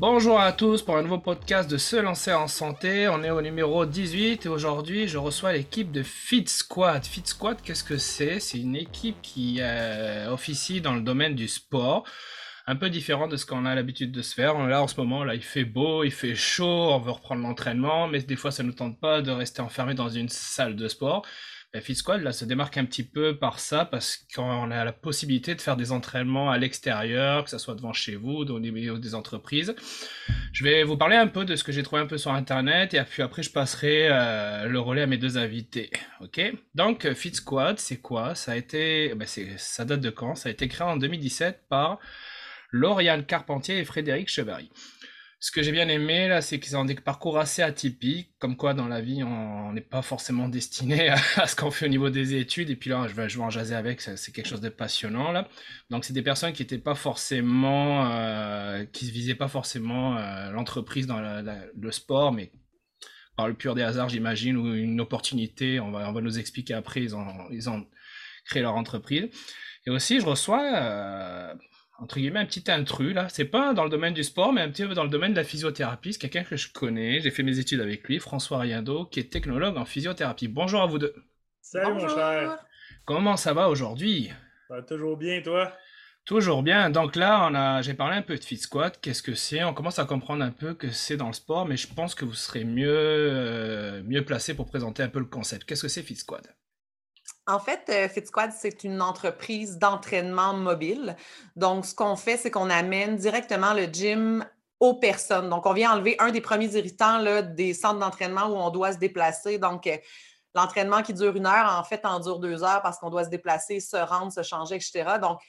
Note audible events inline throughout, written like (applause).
Bonjour à tous pour un nouveau podcast de Se lancer en santé. On est au numéro 18 et aujourd'hui je reçois l'équipe de Fit Squad. Fit Squad, qu'est-ce que c'est? C'est une équipe qui euh, officie dans le domaine du sport. Un peu différent de ce qu'on a l'habitude de se faire. Là en ce moment, là il fait beau, il fait chaud, on veut reprendre l'entraînement, mais des fois ça ne nous tente pas de rester enfermé dans une salle de sport. Fit Squad se démarque un petit peu par ça parce qu'on a la possibilité de faire des entraînements à l'extérieur, que ce soit devant chez vous, dans les milieux des entreprises. Je vais vous parler un peu de ce que j'ai trouvé un peu sur internet et puis après je passerai euh, le relais à mes deux invités. Ok? Donc Fit Squad, c'est quoi? Ça a été, ben date de quand? Ça a été créé en 2017 par Lauriane Carpentier et Frédéric Chevary. Ce que j'ai bien aimé là, c'est qu'ils ont des parcours assez atypiques, comme quoi dans la vie on n'est pas forcément (laughs) destiné à, ce qu'on fait au niveau des études. Et puis là, je vais, je vais en jaser avec, c'est quelque chose de passionnant là. Donc c'est des personnes qui n'étaient pas forcément, euh, qui visaient pas forcément euh, l'entreprise dans le sport, mais par le pur des hasards, j'imagine, ou une opportunité. On va, on va nous expliquer après. Ils ont, ils ont créé leur entreprise. Et aussi, je reçois euh, entre guillemets, un petit intrus, là. C'est pas dans le domaine du sport, mais un petit peu dans le domaine de la physiothérapie. C'est quelqu'un que je connais. J'ai fait mes études avec lui, François Riendo, qui est technologue en physiothérapie. Bonjour à vous deux. Salut, mon cher. Comment ça va aujourd'hui? toujours bien, toi? Toujours bien. Donc là, on a, j'ai parlé un peu de Fit Squad. Qu'est-ce que c'est? On commence à comprendre un peu que c'est dans le sport, mais je pense que vous serez mieux, euh, mieux placé pour présenter un peu le concept. Qu'est-ce que c'est Fit Squad? En fait, euh, FitSquad, c'est une entreprise d'entraînement mobile. Donc, ce qu'on fait, c'est qu'on amène directement le gym aux personnes. Donc, on vient enlever un des premiers irritants des centres d'entraînement où on doit se déplacer. Donc, euh, l'entraînement qui dure une heure, en fait, en dure deux heures parce qu'on doit se déplacer, se rendre, se changer, etc. Donc,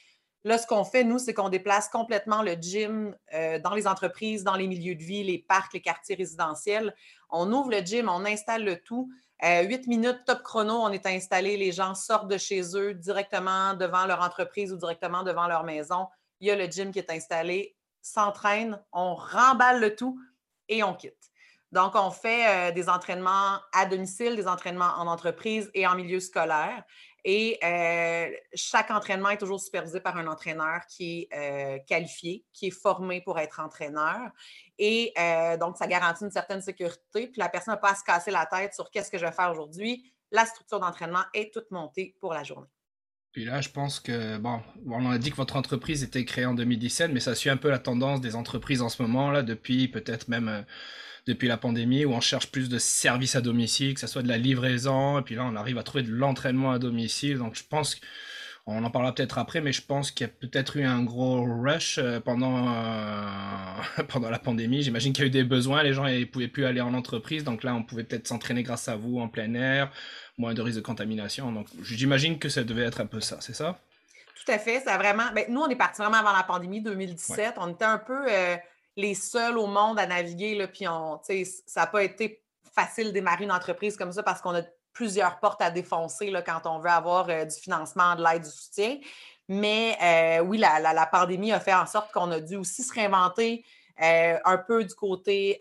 là, ce qu'on fait, nous, c'est qu'on déplace complètement le gym euh, dans les entreprises, dans les milieux de vie, les parcs, les quartiers résidentiels. On ouvre le gym, on installe le tout. Euh, huit minutes top chrono, on est installé, les gens sortent de chez eux directement devant leur entreprise ou directement devant leur maison. Il y a le gym qui est installé, s'entraîne, on remballe le tout et on quitte. Donc, on fait euh, des entraînements à domicile, des entraînements en entreprise et en milieu scolaire. Et euh, chaque entraînement est toujours supervisé par un entraîneur qui est euh, qualifié, qui est formé pour être entraîneur. Et euh, donc, ça garantit une certaine sécurité. Puis la personne n'a pas à se casser la tête sur qu'est-ce que je vais faire aujourd'hui. La structure d'entraînement est toute montée pour la journée. Puis là, je pense que, bon, on a dit que votre entreprise était créée en 2017, mais ça suit un peu la tendance des entreprises en ce moment, là, depuis peut-être même depuis la pandémie où on cherche plus de services à domicile, que ce soit de la livraison, et puis là on arrive à trouver de l'entraînement à domicile. Donc je pense on en parlera peut-être après, mais je pense qu'il y a peut-être eu un gros rush euh, pendant, euh, (laughs) pendant la pandémie. J'imagine qu'il y a eu des besoins, les gens ne pouvaient plus aller en entreprise, donc là on pouvait peut-être s'entraîner grâce à vous en plein air, moins de risque de contamination. Donc j'imagine que ça devait être un peu ça, c'est ça? Tout à fait, ça vraiment. Ben, nous, on est parti vraiment avant la pandémie 2017. On était un peu. Euh, les seuls au monde à naviguer. Là, puis on, ça n'a pas été facile de démarrer une entreprise comme ça parce qu'on a plusieurs portes à défoncer là, quand on veut avoir euh, du financement, de l'aide, du soutien. Mais euh, oui, la, pandémie a fait en sorte qu'on a dû aussi se réinventer euh, un peu du côté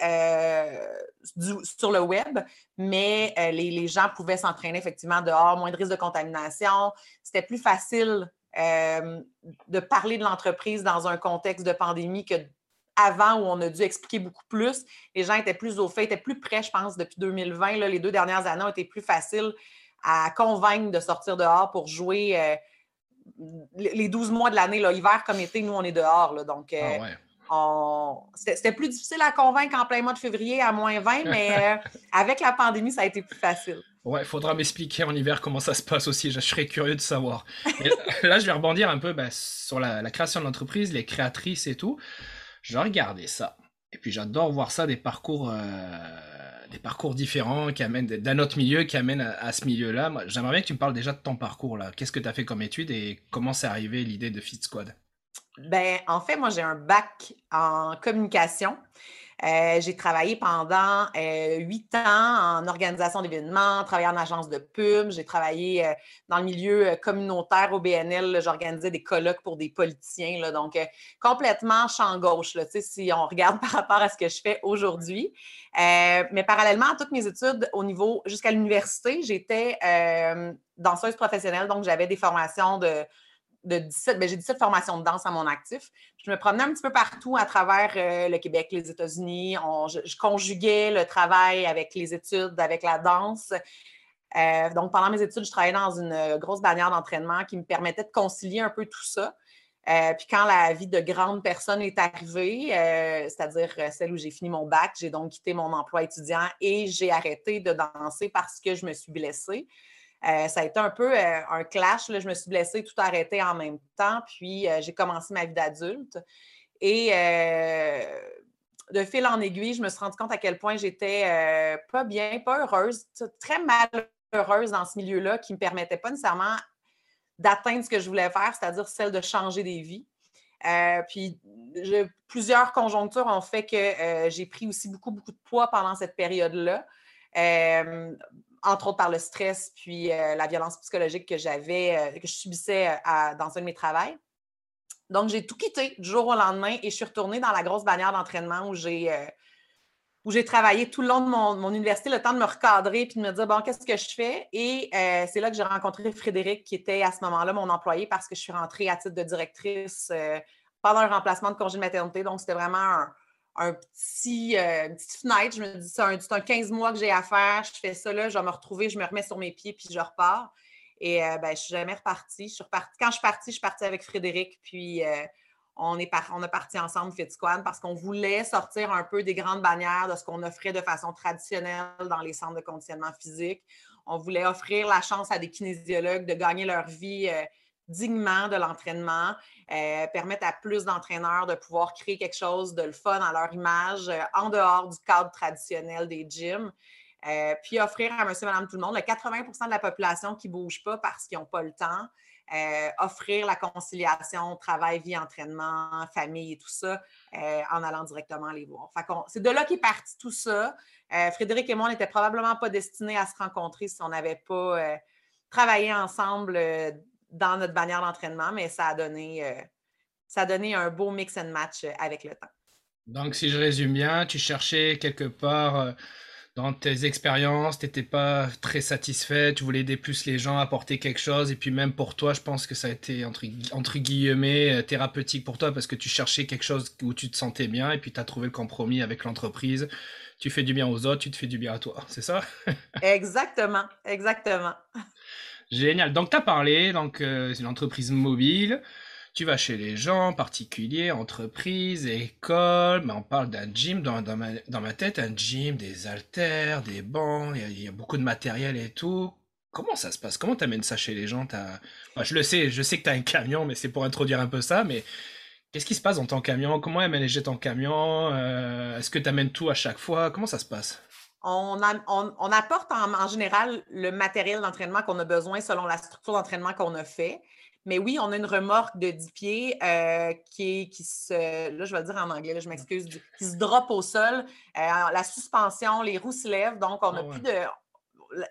sur le web, mais les, les, gens pouvaient s'entraîner effectivement dehors, moins de risque de contamination. C'était plus facile de parler de l'entreprise dans un contexte de pandémie que avant où on a dû expliquer beaucoup plus. Les gens étaient plus au fait, étaient plus prêts, je pense, depuis 2020. les deux dernières années ont été plus faciles à convaincre de sortir dehors pour jouer euh, les 12 mois de l'année, hiver comme été, nous, on est dehors. donc, euh, ah c'était plus difficile à convaincre en plein mois de février à moins 20, mais euh, (laughs) avec la pandémie, ça a été plus facile. Ouais, il faudra m'expliquer en hiver comment ça se passe aussi. Je serais curieux de savoir. là, je vais rebondir un peu ben, sur la, la création de l'entreprise, les créatrices et tout. J'ai regardé ça. Et puis j'adore voir ça, des parcours, euh, des parcours différents qui amènent d'un autre milieu, qui amènent à, ce milieu-là. J'aimerais bien que tu me parles déjà de ton parcours là. Qu'est-ce que tu as fait comme étude et comment c'est arrivé l'idée de Fit Squad? Ben, en fait, moi, j'ai un bac en communication. Euh, j'ai travaillé pendant euh, huit ans en organisation d'événements, travaillé en agence de pub, j'ai travaillé euh, dans le milieu communautaire au BNL, j'organisais des colloques pour des politiciens, donc complètement champ gauche, là, si on (laughs) regarde par rapport à ce que je fais aujourd'hui. mais parallèlement à toutes mes études au niveau, jusqu'à l'université, j'étais danseuse professionnelle, donc j'avais des formations de de 17, ben, j'ai 17 formations de danse à mon actif. Je me promenais un petit peu partout à travers euh, le Québec, les États-Unis. Je, conjuguais le travail avec les études, avec la danse. Euh, donc, pendant mes études, je travaillais dans une grosse bannière d'entraînement qui me permettait de concilier un peu tout ça. Euh, puis quand la vie de grande personne est arrivée, c'est-à-dire celle où j'ai fini mon bac, j'ai donc quitté mon emploi étudiant et j'ai arrêté de danser parce que je me suis blessée. Euh, ça a été un peu euh, un clash. Je me suis blessée, tout arrêté en même temps. Puis euh, j'ai commencé ma vie d'adulte. Et de fil en aiguille, je me suis rendu compte à quel point j'étais pas bien, pas heureuse, très malheureuse dans ce milieu-là qui ne me permettait pas nécessairement d'atteindre ce que je voulais faire, c'est-à-dire celle de changer des vies. puis plusieurs conjonctures ont fait que j'ai pris aussi beaucoup, beaucoup de poids pendant cette période-là entre autres par le stress puis euh, la violence psychologique que j'avais, euh, que je subissais euh, dans un de mes travaux. Donc, j'ai tout quitté du jour au lendemain et je suis retournée dans la grosse bannière d'entraînement où j'ai travaillé tout le long de mon, université, le temps de me recadrer puis de me dire, bon, qu'est-ce que je fais? Et c'est là que j'ai rencontré Frédéric, qui était à ce moment-là mon employé parce que je suis rentrée à titre de directrice pendant un remplacement de congé de maternité. Donc, c'était vraiment un, un petit, euh, une petite fenêtre. Je me dis, c'est un, 15 mois que j'ai à faire. Je fais ça là, je vais me retrouver, je me remets sur mes pieds, puis je repars. Et euh, ben, je ne suis jamais repartie. Je suis repartie. Quand je suis partie, je suis partie avec Frédéric, puis euh, on, est on a parti ensemble Fit parce qu'on voulait sortir un peu des grandes bannières de ce qu'on offrait de façon traditionnelle dans les centres de conditionnement physique. On voulait offrir la chance à des kinésiologues de gagner leur vie dignement de l'entraînement, euh, permettre à plus d'entraîneurs de pouvoir créer quelque chose de le fun à leur image euh, en dehors du cadre traditionnel des gyms. Euh, puis offrir à monsieur, madame, tout le monde, le 80% de la population qui ne bouge pas parce qu'ils n'ont pas le temps, offrir la conciliation travail, vie, entraînement, famille et tout ça en allant directement les voir. c'est de là qu'est parti tout ça. Frédéric et moi, on n'était probablement pas destinés à se rencontrer si on n'avait pas travaillé ensemble dans notre bannière d'entraînement, mais ça a donné, euh, ça a donné un beau mix and match euh, avec le temps. Donc, si je résume bien, tu cherchais quelque part euh, dans tes expériences, tu n'étais pas très satisfait, tu voulais aider plus les gens, apporter quelque chose, et puis même pour toi, je pense que ça a été entre, entre guillemets thérapeutique pour toi parce que tu cherchais quelque chose où tu te sentais bien, et puis tu as trouvé le compromis avec l'entreprise. Tu fais du bien aux autres, tu te fais du bien à toi, c'est ça? (laughs) Exactement, exactement. Génial. Donc, tu as parlé, donc euh, c'est une entreprise mobile. Tu vas chez les gens, particuliers, entreprises, écoles. Mais on parle d'un gym dans, dans, ma, tête, un gym, des haltères, des bancs. Il y, a, beaucoup de matériel et tout. Comment ça se passe? Comment tu amènes ça chez les gens? Je le sais, je sais que tu as un camion, mais c'est pour introduire un peu ça. Mais qu'est-ce qui se passe dans ton camion? Comment est ton camion? Euh, Est-ce que tu amènes tout à chaque fois? Comment ça se passe? On, apporte en, général le matériel d'entraînement qu'on a besoin selon la structure d'entraînement qu'on a fait. Mais oui, on a une remorque de 10 pieds euh, qui, qui se, là je vais le dire en anglais, je m'excuse, qui se drop au sol. Euh, la suspension, les roues se lèvent, donc on a ah plus de,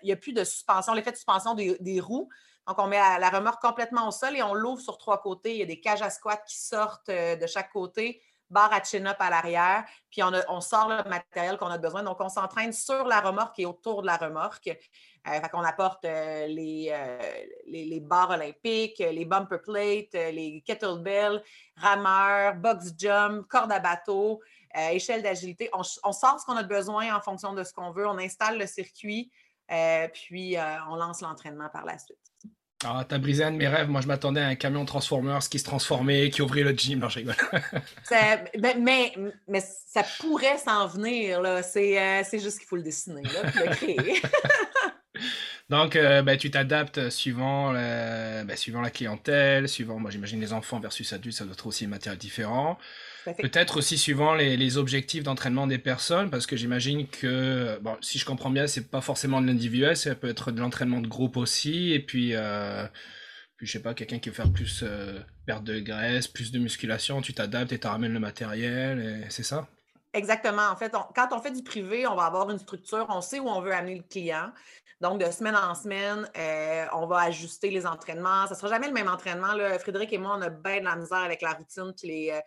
il n'y a plus de suspension, l'effet de suspension des, roues. Donc, on met la, remorque complètement au sol et on l'ouvre sur trois côtés. Il y a des cages à squat qui sortent euh, de chaque côté barre à chin-up à l'arrière, puis on, sort le matériel qu'on a besoin. Donc, on s'entraîne sur la remorque et autour de la remorque. Euh, fait qu'on apporte euh, les, euh, les, barres olympiques, les bumper plates, les kettlebells, rameurs, box jump, corde à bateau, échelle d'agilité. On, on, sort ce qu'on a besoin en fonction de ce qu'on veut. On installe le circuit, puis on lance l'entraînement par la suite. Ah, t'as brisé un de mes rêves. Moi, je m'attendais à un camion Transformers qui se transformait, qui ouvrait le gym. Non, je rigole. (laughs) mais, mais, ça pourrait s'en venir. Là. C'est, euh, juste qu'il faut le dessiner, là, puis le créer. (laughs) Donc, euh, ben, tu t'adaptes suivant, ben, suivant la clientèle, suivant, moi j'imagine les enfants versus adultes, ça doit être aussi un matériel différent. Peut-être aussi suivant les, objectifs d'entraînement des personnes, parce que j'imagine que, bon, si je comprends bien, c'est pas forcément de l'individuel, ça peut être de l'entraînement de groupe aussi, et puis, euh, puis je sais pas, quelqu'un qui veut faire plus euh, perte de graisse, plus de musculation, tu t'adaptes et tu ramènes le matériel, c'est ça? Exactement. En fait, quand on fait du privé, on va avoir une structure, on sait où on veut amener le client. Donc, de semaine en semaine, euh, on va ajuster les entraînements. Ça ne sera jamais le même entraînement. Là. Frédéric et moi, on a bien de la misère avec la routine. Puis euh,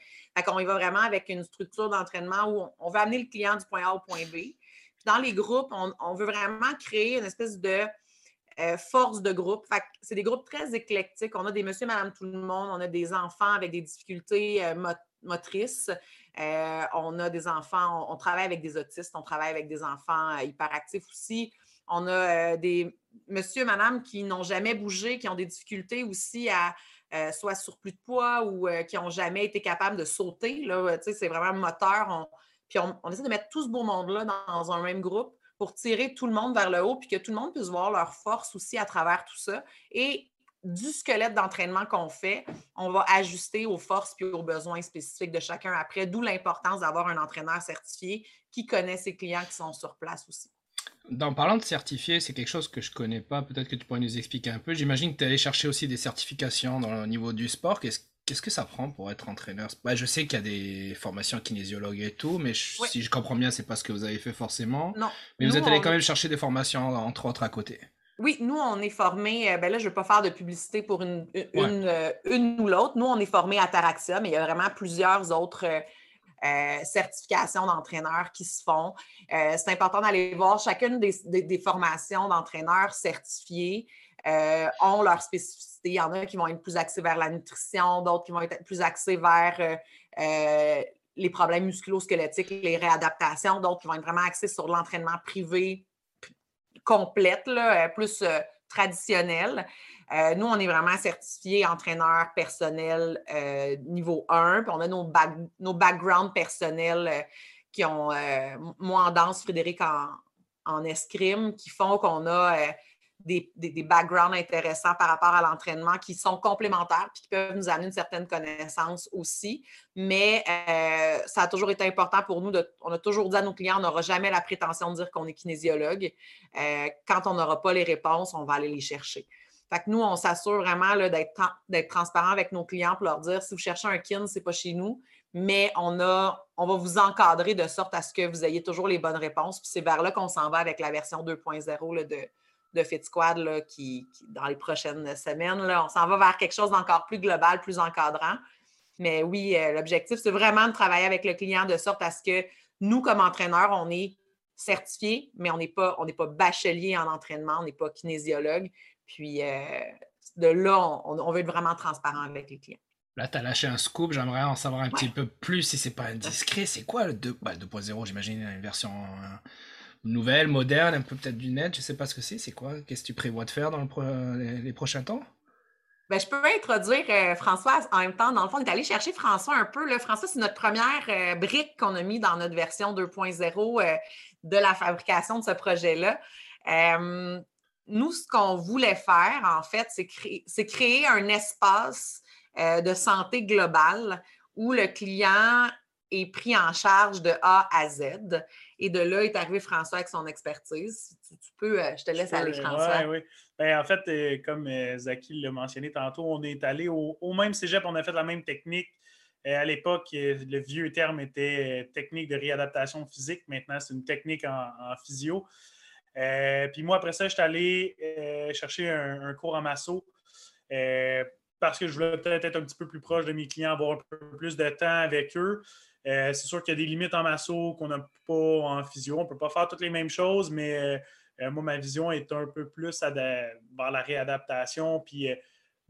on y va vraiment avec une structure d'entraînement où on, veut amener le client du point A au point B. Puis dans les groupes, on, veut vraiment créer une espèce de force de groupe. c'est des groupes très éclectiques. On a des monsieur, madame, tout le monde. On a des enfants avec des difficultés motrices. On a des enfants, on, travaille avec des autistes, on travaille avec des enfants hyperactifs aussi. On a des monsieur, madame qui n'ont jamais bougé, qui ont des difficultés aussi à soit surplus de poids ou qui n'ont jamais été capables de sauter. c'est vraiment moteur. puis on, essaie de mettre tout ce beau monde-là dans un même groupe pour tirer tout le monde vers le haut, puis que tout le monde puisse voir leur force aussi à travers tout ça. Et du squelette d'entraînement qu'on fait, on va ajuster aux forces puis aux besoins spécifiques de chacun après, d'où l'importance d'avoir un entraîneur certifié qui connaît ses clients qui sont sur place aussi. En parlant de certifié, c'est quelque chose que je ne connais pas. Peut-être que tu pourrais nous expliquer un peu. J'imagine que tu es allé chercher aussi des certifications dans le niveau du sport. Qu'est-ce Qu'est-ce que ça prend pour être entraîneur? Bah, Je sais qu'il y a des formations kinésiologues et tout, mais si je comprends bien, c'est pas ce que vous avez fait forcément. Non. Mais vous êtes allé quand même chercher des formations, entre autres, à côté. Oui, nous, on est formés, euh, ben là, je ne vais pas faire de publicité pour une, une, euh, une, ou l'autre. Nous, on est formés à Taraxia, mais il y a vraiment plusieurs autres euh, certifications d'entraîneurs qui se font. c'est important d'aller voir chacune des, des formations d'entraîneurs certifiés. Euh, ont leur spécificité. Il y en a qui vont être plus axés vers la nutrition, d'autres qui vont être plus axés vers les problèmes musculo-squelettiques, les réadaptations, d'autres qui vont être vraiment axés sur l'entraînement privé complète, plus traditionnel. nous, on est vraiment certifiés entraîneurs personnels niveau 1, puis on a nos, nos backgrounds personnels qui ont, moi en danse, Frédéric en escrime, qui font qu'on a des, backgrounds intéressants par rapport à l'entraînement qui sont complémentaires et qui peuvent nous amener une certaine connaissance aussi. Mais euh, ça a toujours été important pour nous. On a toujours dit à nos clients, on n'aura jamais la prétention de dire qu'on est kinésiologue. Euh, quand on n'aura pas les réponses, on va aller les chercher. Fait que nous, on s'assure vraiment d'être transparent avec nos clients pour leur dire si vous cherchez un kin, ce n'est pas chez nous, mais on, a, on va vous encadrer de sorte à ce que vous ayez toujours les bonnes réponses. Puis c'est vers là qu'on s'en va avec la version 2.0 de, de Fit Squad là, qui, dans les prochaines semaines. Là, on s'en va vers quelque chose d'encore plus global, plus encadrant. Mais oui, euh, l'objectif, c'est vraiment de travailler avec le client de sorte à ce que nous, comme entraîneurs, on est certifiés, mais on n'est pas, on pas bachelier en entraînement, on n'est pas kinésiologue. Puis euh, de là, on, veut être vraiment transparent avec les clients. Là, tu as lâché un scoop, j'aimerais en savoir un petit peu plus si c'est pas indiscret. C'est quoi le 2.0 bah, J'imagine une version nouvelle, moderne, un peu peut-être du net, je sais pas ce que c'est. C'est quoi? Qu'est-ce que tu prévois de faire dans les, prochains temps? Ben, je peux introduire euh, François en même temps. Dans le fond, on est allé chercher François un peu. François, c'est notre première euh, brique qu'on a mis dans notre version 2.0 euh, de la fabrication de ce projet-là. nous, ce qu'on voulait faire, en fait, c'est créer un espace de santé globale où le client est pris en charge de A à Z. Et de là est arrivé François avec son expertise. Tu, peux, euh, je te laisse aller, François. Oui, oui. Ben, en fait, euh, comme euh, Zaki l'a mentionné tantôt, on est allé au, même cégep, on a fait la même technique. à l'époque, le vieux terme était technique de réadaptation physique. Maintenant, c'est une technique en, physio. puis moi, après ça, je suis allé chercher un, cours en masso parce que je voulais peut-être être un petit peu plus proche de mes clients, avoir un peu plus de temps avec eux. Euh, c'est sûr qu'il y a des limites en masso qu'on n'a pas en physio. On ne peut pas faire toutes les mêmes choses, mais euh, euh, moi, ma vision est un peu plus vers la réadaptation. Puis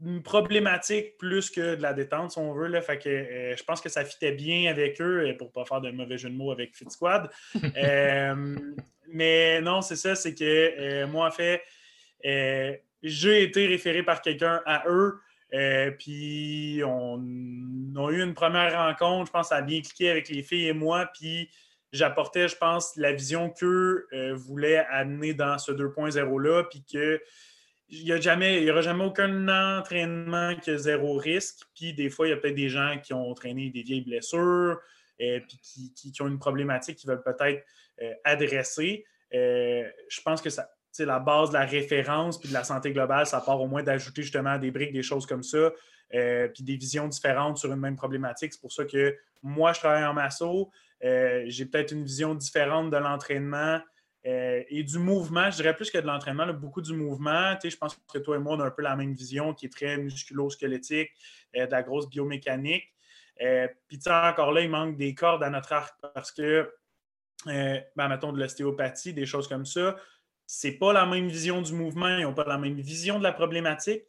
une problématique plus que de la détente, si on veut. Là. Fait que, je pense que ça fitait bien avec eux, pour ne pas faire de mauvais jeu de mots avec Fit Squad. (laughs) mais non, c'est ça, c'est que moi, en fait, j'ai été référé par quelqu'un à eux. Euh, puis on, a eu une première rencontre, je pense, a bien cliqué avec les filles et moi. Puis j'apportais, je pense, la vision qu'eux euh, voulaient amener dans ce 2.0-là. Puis qu'il n'y aura jamais aucun entraînement qui a zéro risque. Puis des fois, il y a peut-être des gens qui ont entraîné des vieilles blessures, euh, puis qui, ont une problématique qu'ils veulent peut-être adresser. je pense que ça, la base de la référence puis de la santé globale, ça part au moins d'ajouter justement des briques, des choses comme ça, euh, puis des visions différentes sur une même problématique. C'est pour ça que moi, je travaille en masso. Euh, j'ai peut-être une vision différente de l'entraînement euh, et du mouvement. Je dirais plus que de l'entraînement, beaucoup du mouvement. je pense que toi et moi, on a un peu la même vision qui est très musculo-squelettique, de la grosse biomécanique. puis encore là, il manque des cordes à notre arc parce que, ben, mettons de l'ostéopathie, des choses comme ça c'est pas la même vision du mouvement, ils n'ont pas la même vision de la problématique.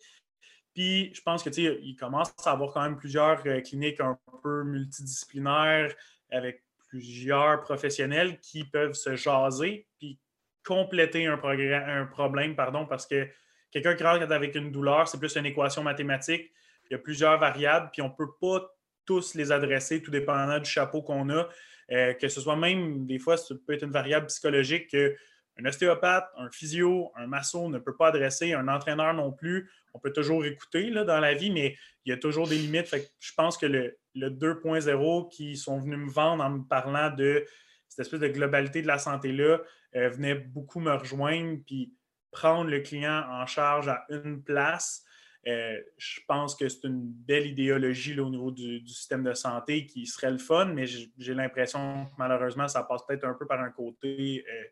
Puis je pense que il commence à avoir quand même plusieurs euh, cliniques un peu multidisciplinaires avec plusieurs professionnels qui peuvent se jaser puis compléter un, un problème, pardon, parce que quelqu'un qui rentre avec une douleur, c'est plus une équation mathématique. Il y a plusieurs variables, puis on ne peut pas tous les adresser, tout dépendant du chapeau qu'on a. Euh, que ce soit même, des fois, ça peut être une variable psychologique qu'un ostéopathe, un physio, un masso ne peut pas adresser, un entraîneur non plus. On peut toujours écouter dans la vie, mais il y a toujours des limites. je pense que le, 2.0 qui sont venus me vendre en me parlant de cette espèce de globalité de la santé-là euh, venait beaucoup me rejoindre, puis prendre le client en charge à une place euh, je pense que c'est une belle idéologie au niveau du, système de santé qui serait le fun, mais j'ai l'impression que malheureusement, ça passe peut-être un peu par un côté, euh,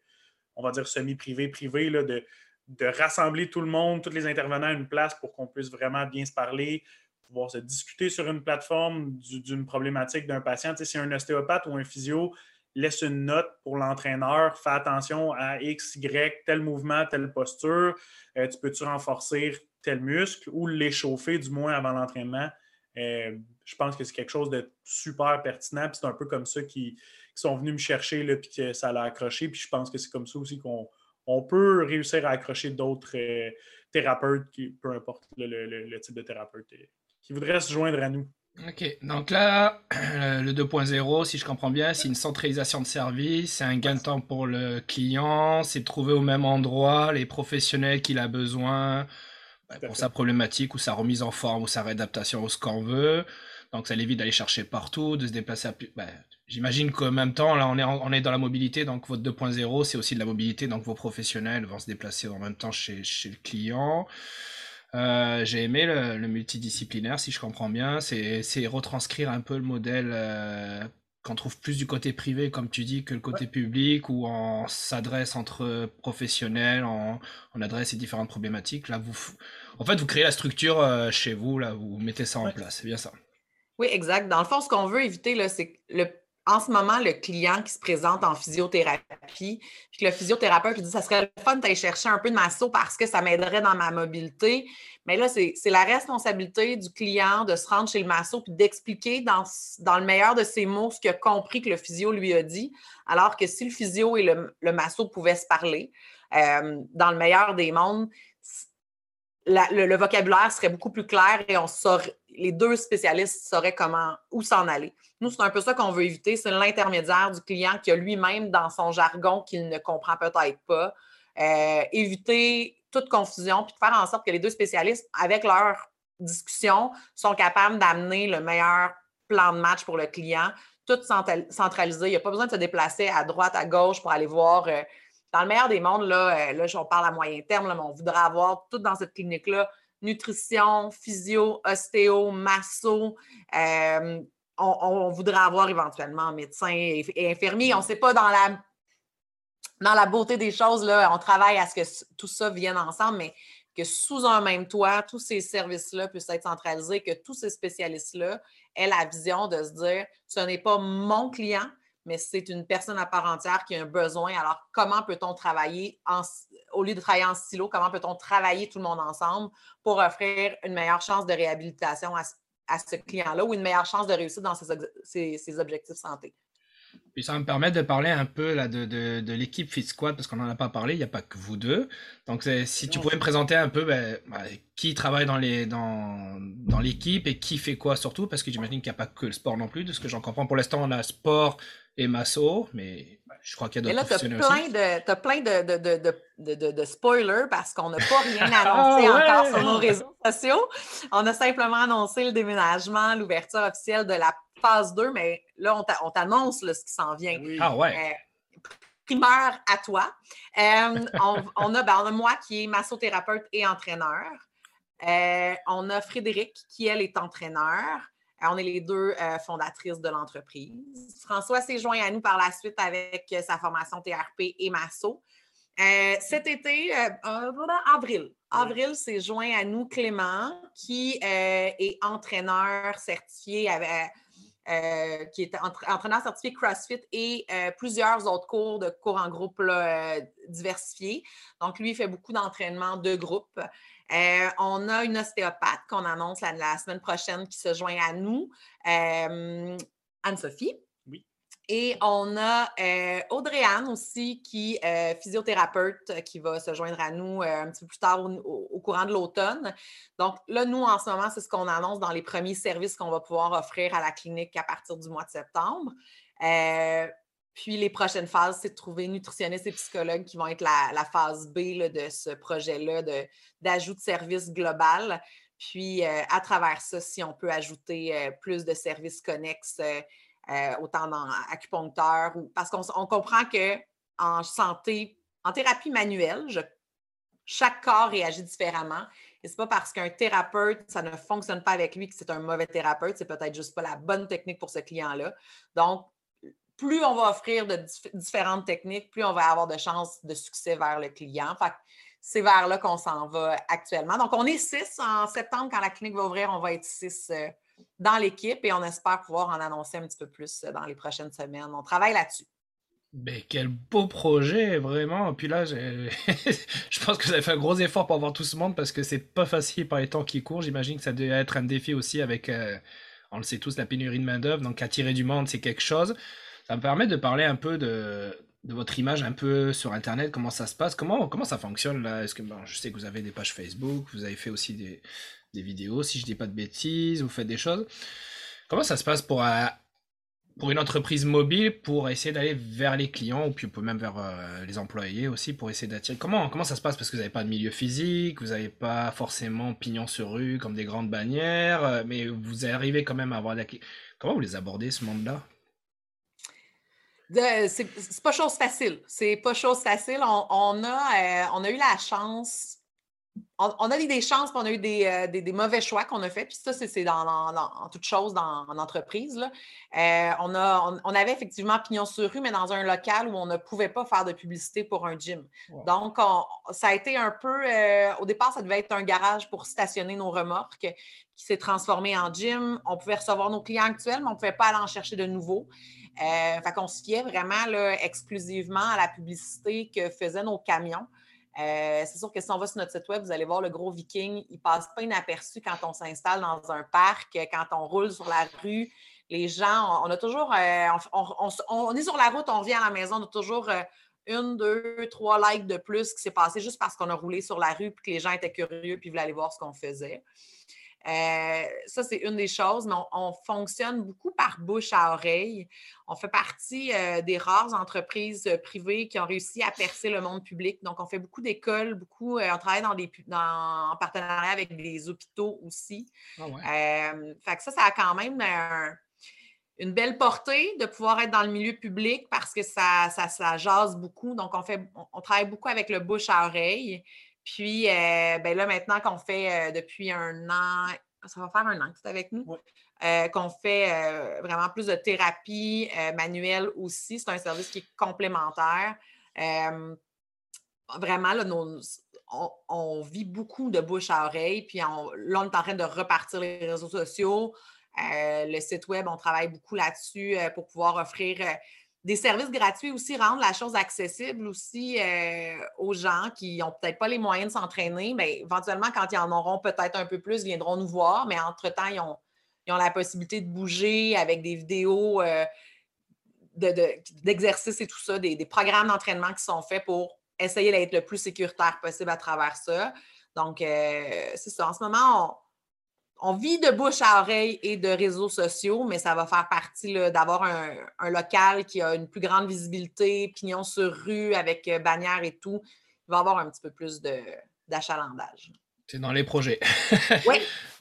on va dire semi-privé, privé, de, rassembler tout le monde, tous les intervenants à une place pour qu'on puisse vraiment bien se parler, pouvoir se discuter sur une plateforme d'une problématique d'un patient. si un ostéopathe ou un physio laisse une note pour l'entraîneur, fais attention à X, Y, tel mouvement, telle posture, euh, tu peux-tu renforcer tel muscle ou l'échauffer du moins avant l'entraînement? Euh, je pense que c'est quelque chose de super pertinent. C'est un peu comme ça qu'ils sont venus me chercher et que ça l'a accroché. Puis je pense que c'est comme ça aussi qu'on peut réussir à accrocher d'autres euh, thérapeutes, peu importe le, type de thérapeute, euh, qui voudraient se joindre à nous. Ok, donc là, (clears throat) le 2.0, si je comprends bien, c'est une centralisation de service, c'est un gain de temps pour le client, c'est de trouver au même endroit les professionnels qu'il a besoin, pour sa problématique ou sa remise en forme ou sa réadaptation ou ce qu'on veut. Donc ça l'évite d'aller chercher partout, de se déplacer à plus. Ben, j'imagine qu'en même temps, là, on est, on est dans la mobilité, donc votre 2.0, c'est aussi de la mobilité, donc vos professionnels vont se déplacer en même temps chez, chez le client. Euh, j'ai aimé le, multidisciplinaire, si je comprends bien. C'est retranscrire un peu le modèle euh, qu'on trouve plus du côté privé, comme tu dis, que le côté public, où on s'adresse entre professionnels, on, adresse ces différentes problématiques. Là, vous, en fait, vous créez la structure euh, chez vous, là, vous mettez ça en place. C'est bien ça. Oui, exact. Dans le fond, ce qu'on veut éviter, c'est le en ce moment, le client qui se présente en physiothérapie, puis que le physiothérapeute dit ça serait le fun d'aller chercher un peu de masso parce que ça m'aiderait dans ma mobilité. Mais là, c'est la responsabilité du client de se rendre chez le masso puis d'expliquer dans, dans, le meilleur de ses mots ce qu'il a compris que le physio lui a dit. Alors que si le physio et le, le masso pouvaient se parler, euh, dans le meilleur des mondes, le, vocabulaire serait beaucoup plus clair et on saurait, les deux spécialistes sauraient comment, où s'en aller. Nous, c'est un peu ça qu'on veut éviter, c'est l'intermédiaire du client qui a lui-même dans son jargon qu'il ne comprend peut-être pas. Euh, éviter toute confusion, puis de faire en sorte que les deux spécialistes, avec leur discussion, sont capables d'amener le meilleur plan de match pour le client, tout centralisé. Il n'y a pas besoin de se déplacer à droite, à gauche pour aller voir. Euh, dans le meilleur des mondes, là, euh, là on parle à moyen terme, mais on voudrait avoir tout dans cette clinique-là nutrition, physio, ostéo, masso. Euh, on, voudrait avoir éventuellement médecin et, infirmier. On ne sait pas dans la, dans la beauté des choses, là, on travaille à ce que tout ça vienne ensemble, mais que sous un même toit, tous ces services-là puissent être centralisés, que tous ces spécialistes-là aient la vision de se dire ce n'est pas mon client, mais c'est une personne à part entière qui a un besoin. Alors, comment peut-on travailler, au lieu de travailler en silo, comment peut-on travailler tout le monde ensemble pour offrir une meilleure chance de réhabilitation à, ce client-là ou une meilleure chance de réussir dans ses, objectifs santé? Puis ça me permet de parler un peu là, de, de, l'équipe Fit Squad, parce qu'on n'en a pas parlé, il n'y a pas que vous deux. Donc si tu pouvais me présenter un peu ben, ben, qui travaille dans, les, dans, dans l'équipe et qui fait quoi surtout, parce que j'imagine qu'il n'y a pas que le sport non plus, de ce que j'en comprends. Pour l'instant, on a sport, et Masso, mais je crois qu'il y a d'autres professionnels aussi. Tu as plein de, de, de, de spoilers parce qu'on n'a pas rien (laughs) annoncé ah encore sur nos réseaux sociaux. On a simplement annoncé le déménagement, l'ouverture officielle de la phase 2, mais là, on t'annonce ce qui s'en vient. Ah ouais. Euh, primeur à toi. Euh, on, a, ben, on, a, moi qui est massothérapeute et entraîneur. Euh, on a Frédéric qui, elle, est entraîneur. Euh, on est les deux euh, fondatrices de l'entreprise. François s'est joint à nous par la suite avec euh, sa formation TRP et Masso. cet été, avril, avril s'est joint à nous Clément, qui est entraîneur certifié euh, qui est entraîneur certifié CrossFit et euh, plusieurs autres cours de cours en groupe diversifiés. Donc, lui, il fait beaucoup d'entraînement de groupe. on a une ostéopathe qu'on annonce la, semaine prochaine qui se joint à nous, Anne-Sophie. Et on a euh, Audrey-Anne aussi, qui est euh, physiothérapeute, euh, qui va se joindre à nous un petit peu plus tard au, courant de l'automne. Donc là, nous, en ce moment, c'est ce qu'on annonce dans les premiers services qu'on va pouvoir offrir à la clinique à partir du mois de septembre. puis les prochaines phases, c'est de trouver nutritionnistes et psychologues qui vont être la, phase B de ce projet-là d'ajout de, services global. Puis à travers ça, si on peut ajouter plus de services connexes euh, autant dans acupuncteur, ou, parce qu'on comprend que en santé, en thérapie manuelle, chaque corps réagit différemment. Et c'est pas parce qu'un thérapeute, ça ne fonctionne pas avec lui que c'est un mauvais thérapeute, c'est peut-être juste pas la bonne technique pour ce client-là. Donc, plus on va offrir de différentes techniques, plus on va avoir de chances de succès vers le client. C'est vers là qu'on s'en va actuellement. Donc, on est six en septembre, quand la clinique va ouvrir, on va être six euh, dans l'équipe et on espère pouvoir en annoncer un petit peu plus euh, dans les prochaines semaines. On travaille là-dessus. Mais quel beau projet, vraiment. Puis là, (laughs) je pense que vous avez fait un gros effort pour avoir tout ce monde parce que c'est pas facile par les temps qui courent. J'imagine que ça doit être un défi aussi avec, euh, on le sait tous, la pénurie de main-d'œuvre. Donc, attirer du monde, c'est quelque chose. Ça me permet de parler un peu de, votre image un peu sur Internet, comment ça se passe, comment, comment ça fonctionne là? Est-ce que je sais que vous avez des pages Facebook, vous avez fait aussi des, des vidéos, si je dis pas de bêtises, vous faites des choses. Comment ça se passe pour, euh, pour une entreprise mobile pour essayer d'aller vers les clients ou puis même vers euh, les employés aussi pour essayer d'attirer? Comment, comment ça se passe? Parce que vous n'avez pas de milieu physique, vous n'avez pas forcément pignon sur rue comme des grandes bannières, euh, mais vous arrivez quand même à avoir des Comment vous les abordez ce monde-là? C'est pas chose facile. C'est pas chose facile. On, a, on a eu la chance on, a eu des chances, puis on a eu des, euh, mauvais choix qu'on a fait. Puis ça, c'est dans, en toute chose dans, en entreprise. Euh, on, a, on, avait effectivement pignon sur rue, mais dans un local où on ne pouvait pas faire de publicité pour un gym. Donc, ça a été un peu. Euh, au départ, ça devait être un garage pour stationner nos remorques qui s'est transformé en gym. On pouvait recevoir nos clients actuels, mais on ne pouvait pas aller en chercher de nouveaux. Fait qu'on se fiait vraiment exclusivement à la publicité que faisaient nos camions. Euh, c'est sûr que si on va sur notre site web, vous allez voir le gros viking. Il passe pas inaperçu quand on s'installe dans un parc, quand on roule sur la rue. Les gens, on, a toujours. Euh, on, est sur la route, on revient à la maison, on a toujours euh, une, deux, trois likes de plus qui s'est passé juste parce qu'on a roulé sur la rue et que les gens étaient curieux puis voulaient aller voir ce qu'on faisait. Euh, ça, c'est une des choses, mais on, fonctionne beaucoup par bouche à oreille. On fait partie euh, des rares entreprises euh, privées qui ont réussi à percer le monde public. Donc, on fait beaucoup d'écoles, beaucoup, on travaille dans des, en partenariat avec des hôpitaux aussi. Ah fait que ça, ça a quand même une belle portée de pouvoir être dans le milieu public parce que ça, ça, ça jase beaucoup. Donc, on, fait, on travaille beaucoup avec le bouche à oreille. Puis, euh, ben là, maintenant qu'on fait euh, depuis un an, ça va faire un an que tu es avec nous, euh, qu'on fait vraiment plus de thérapie manuelle aussi. C'est un service qui est complémentaire. vraiment, là, on, vit beaucoup de bouche à oreille. Puis, on, là, on est en train de repartir les réseaux sociaux. le site web, on travaille beaucoup là-dessus pour pouvoir offrir des services gratuits aussi rendre la chose accessible aussi euh, aux gens qui n'ont peut-être pas les moyens de s'entraîner, mais éventuellement, quand ils en auront peut-être un peu plus, ils viendront nous voir, mais entre-temps, ils ont, la possibilité de bouger avec des vidéos euh, d'exercices et tout ça, des, des programmes d'entraînement qui sont faits pour essayer d'être le plus sécuritaire possible à travers ça. Donc, euh, c'est ça. En ce moment, on, vit de bouche à oreille et de réseaux sociaux, mais ça va faire partie d'avoir un, local qui a une plus grande visibilité, pignon sur rue avec euh, bannière et tout. Il va avoir un petit peu plus d'achalandage. C'est dans les projets. (laughs) Oui.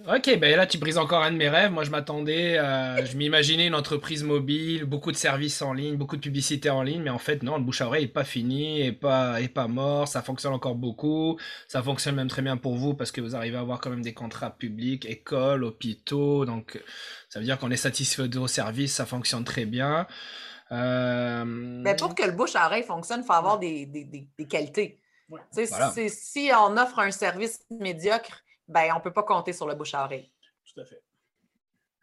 ok, ben là tu brises encore un de mes rêves. Moi je m'attendais, euh, je m'imaginais une entreprise mobile, beaucoup de services en ligne, beaucoup de publicité en ligne, mais en fait non, le bouche à oreille n'est pas fini, n'est pas, est pas mort, ça fonctionne encore beaucoup, ça fonctionne même très bien pour vous parce que vous arrivez à avoir quand même des contrats publics, écoles, hôpitaux, donc ça veut dire qu'on est satisfait de vos services, ça fonctionne très bien. Euh... Mais pour que le bouche à oreille fonctionne, il faut avoir des, des, des qualités. Si on offre un service médiocre, ben, on ne peut pas compter sur le bouche à oreille. Tout à fait.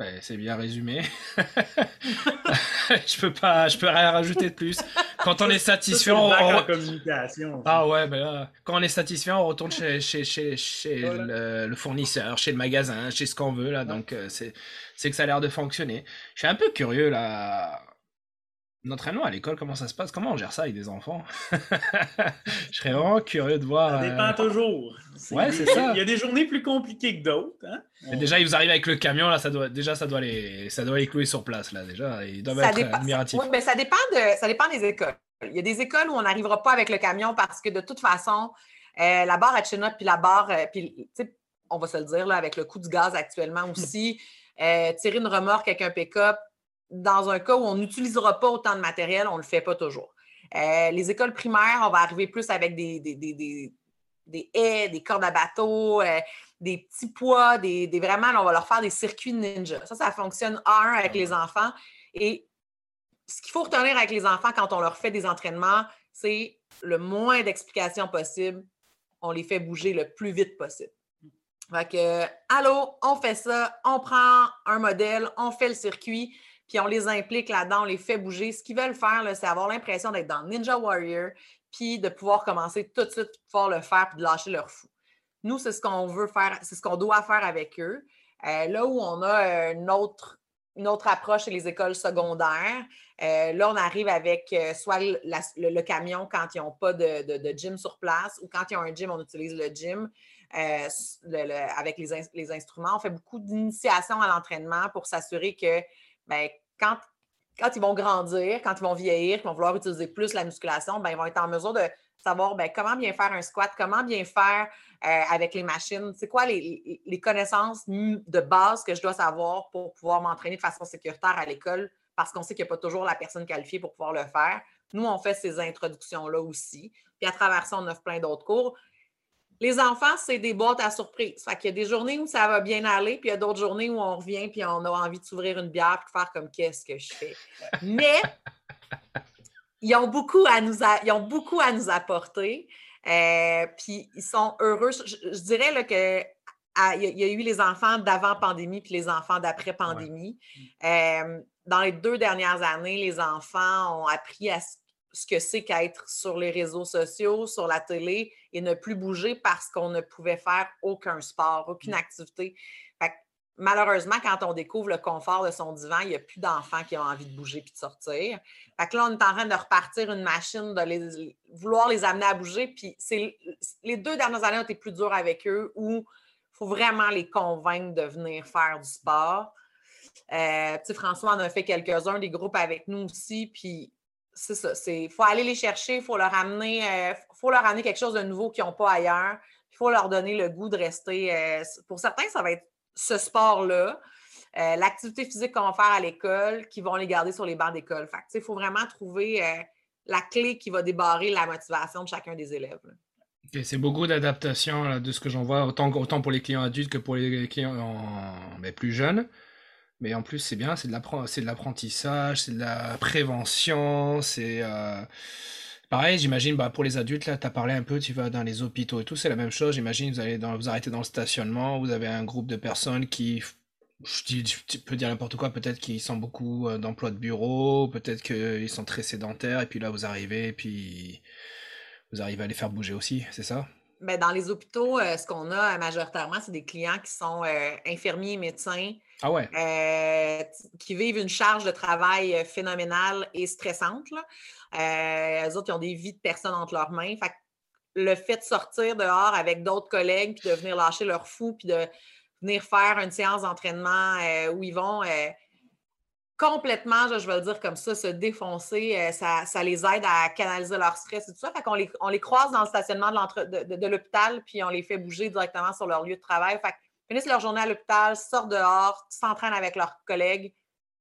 Ben, c'est bien résumé. (laughs) je peux pas, je peux rien rajouter de plus. Quand on est satisfait, on, on... communication. Ah ouais, ben là, quand on est satisfait, on retourne chez, chez, chez, chez le, fournisseur, chez le magasin, chez ce qu'on veut là. Donc euh, c'est, c'est que ça a l'air de fonctionner. Je suis un peu curieux là. L'entraînement à l'école, comment ça se passe? Comment on gère ça avec des enfants? (laughs) Je serais vraiment curieux de voir. Ça dépend euh, toujours. Ouais, c'est ça. (laughs) Il y a des journées plus compliquées que d'autres. Hein? Déjà, ils arrivent avec le camion, là, ça doit, déjà, ça doit, les, ça doit les clouer sur place, là, déjà. Ils doivent être dépend... admiratifs. Oui, mais ça dépend, de... ça dépend des écoles. Il y a des écoles où on n'arrivera pas avec le camion parce que de toute façon, euh, la barre à Chinook puis la barre, euh, puis, on va se le dire, là, avec le coût du gaz actuellement aussi, tirer une remorque avec un pick-up, dans un cas où on n'utilisera pas autant de matériel, on ne le fait pas toujours. Euh, les écoles primaires, on va arriver plus avec des, des, des, des, haies, des cordes à bateau, euh, des petits poids, des, vraiment, on va leur faire des circuits ninja. Ça, ça fonctionne à un avec les enfants. Et ce qu'il faut retenir avec les enfants quand on leur fait des entraînements, c'est le moins d'explications possible. On les fait bouger le plus vite possible. Fait que, allô, on fait ça, on prend un modèle, on fait le circuit puis on les implique là-dedans, on les fait bouger. Ce qu'ils veulent faire, c'est avoir l'impression d'être dans Ninja Warrior, puis de pouvoir commencer tout de suite, de pouvoir le faire, puis de lâcher leur fou. Nous, c'est ce qu'on veut faire, c'est ce qu'on doit faire avec eux. Euh, là où on a autre, une autre approche chez les écoles secondaires, euh, là, on arrive avec euh, soit le, camion quand ils n'ont pas de, gym sur place ou quand ils ont un gym, on utilise le gym. avec les, les, instruments. On fait beaucoup d'initiation à l'entraînement pour s'assurer que ben, quand, quand ils vont grandir, quand ils vont vieillir, qu'ils vont vouloir utiliser plus la musculation, ben, ils vont être en mesure de savoir ben, comment bien faire un squat, comment bien faire euh, avec les machines, c'est quoi les, connaissances de base que je dois savoir pour pouvoir m'entraîner de façon sécuritaire à l'école, parce qu'on sait qu'il n'y a pas toujours la personne qualifiée pour pouvoir le faire. Nous, on fait ces introductions-là aussi. Puis à travers ça, on offre plein d'autres cours. Les enfants, c'est des boîtes à surprise. Fait qu'il y a des journées où ça va bien aller, puis il y a d'autres journées où on revient puis on a envie de s'ouvrir une bière et faire comme qu'est-ce que je fais? Mais ils ont beaucoup à nous, ils ont beaucoup à nous apporter. Euh, puis ils sont heureux. Je, dirais là, que il y, a eu les enfants d'avant pandémie puis les enfants d'après pandémie. Euh, dans les deux dernières années, les enfants ont appris à ce que c'est qu'être sur les réseaux sociaux, sur la télé et ne plus bouger parce qu'on ne pouvait faire aucun sport, aucune mmh. activité. malheureusement, quand on découvre le confort de son divan, il n'y a plus d'enfants qui ont envie de bouger puis de sortir. Fait que là, on est en train de repartir une machine, de les, vouloir les amener à bouger. Puis les deux dernières années ont été plus dures avec eux où il faut vraiment les convaincre de venir faire du sport. Euh, François en a fait quelques-uns, des groupes avec nous aussi. Puis c'est ça. Il faut aller les chercher, il faut leur amener, euh, faut leur quelque chose de nouveau qu'ils n'ont pas ailleurs. Il faut leur donner le goût de rester. Euh, pour certains, ça va être ce sport-là, euh, l'activité physique qu'on va faire à l'école, qui vont les garder sur les bancs d'école. Il faut vraiment trouver la clé qui va débarrer la motivation de chacun des élèves. c'est beaucoup d'adaptation de ce que j'en vois, autant, autant pour les clients adultes que pour les clients ben, plus jeunes. Mais en plus, c'est bien, c'est de l'apprentissage, c'est de la prévention, c'est... Euh, pareil, j'imagine, bah, pour les adultes, là, tu as parlé un peu, tu vas dans les hôpitaux et tout, c'est la même chose. J'imagine, vous allez dans, vous arrêtez dans le stationnement, vous avez un groupe de personnes qui, je, peux dire n'importe quoi, peut-être qu'ils sont beaucoup euh, d'emplois de bureau, peut-être qu'ils sont très sédentaires, et puis là, vous arrivez, et puis vous arrivez à les faire bouger aussi, c'est ça? Ben, dans les hôpitaux, euh, ce qu'on a majoritairement, c'est des clients qui sont infirmiers, médecins, ah ouais. Euh, qui vivent une charge de travail euh, phénoménale et stressante. Là. Euh, eux autres, ils ont des vies de personnes entre leurs mains. Fait le fait de sortir dehors avec d'autres collègues, puis de venir lâcher leur fou, puis de venir faire une séance d'entraînement où ils vont complètement, je vais le dire comme ça, se défoncer, ça, les aide à canaliser leur stress et tout ça. Fait qu'on les, on les croise dans le stationnement de, l'hôpital, puis on les fait bouger directement sur leur lieu de travail. Fait finissent leur journée à l'hôpital, sortent dehors, s'entraînent avec leurs collègues,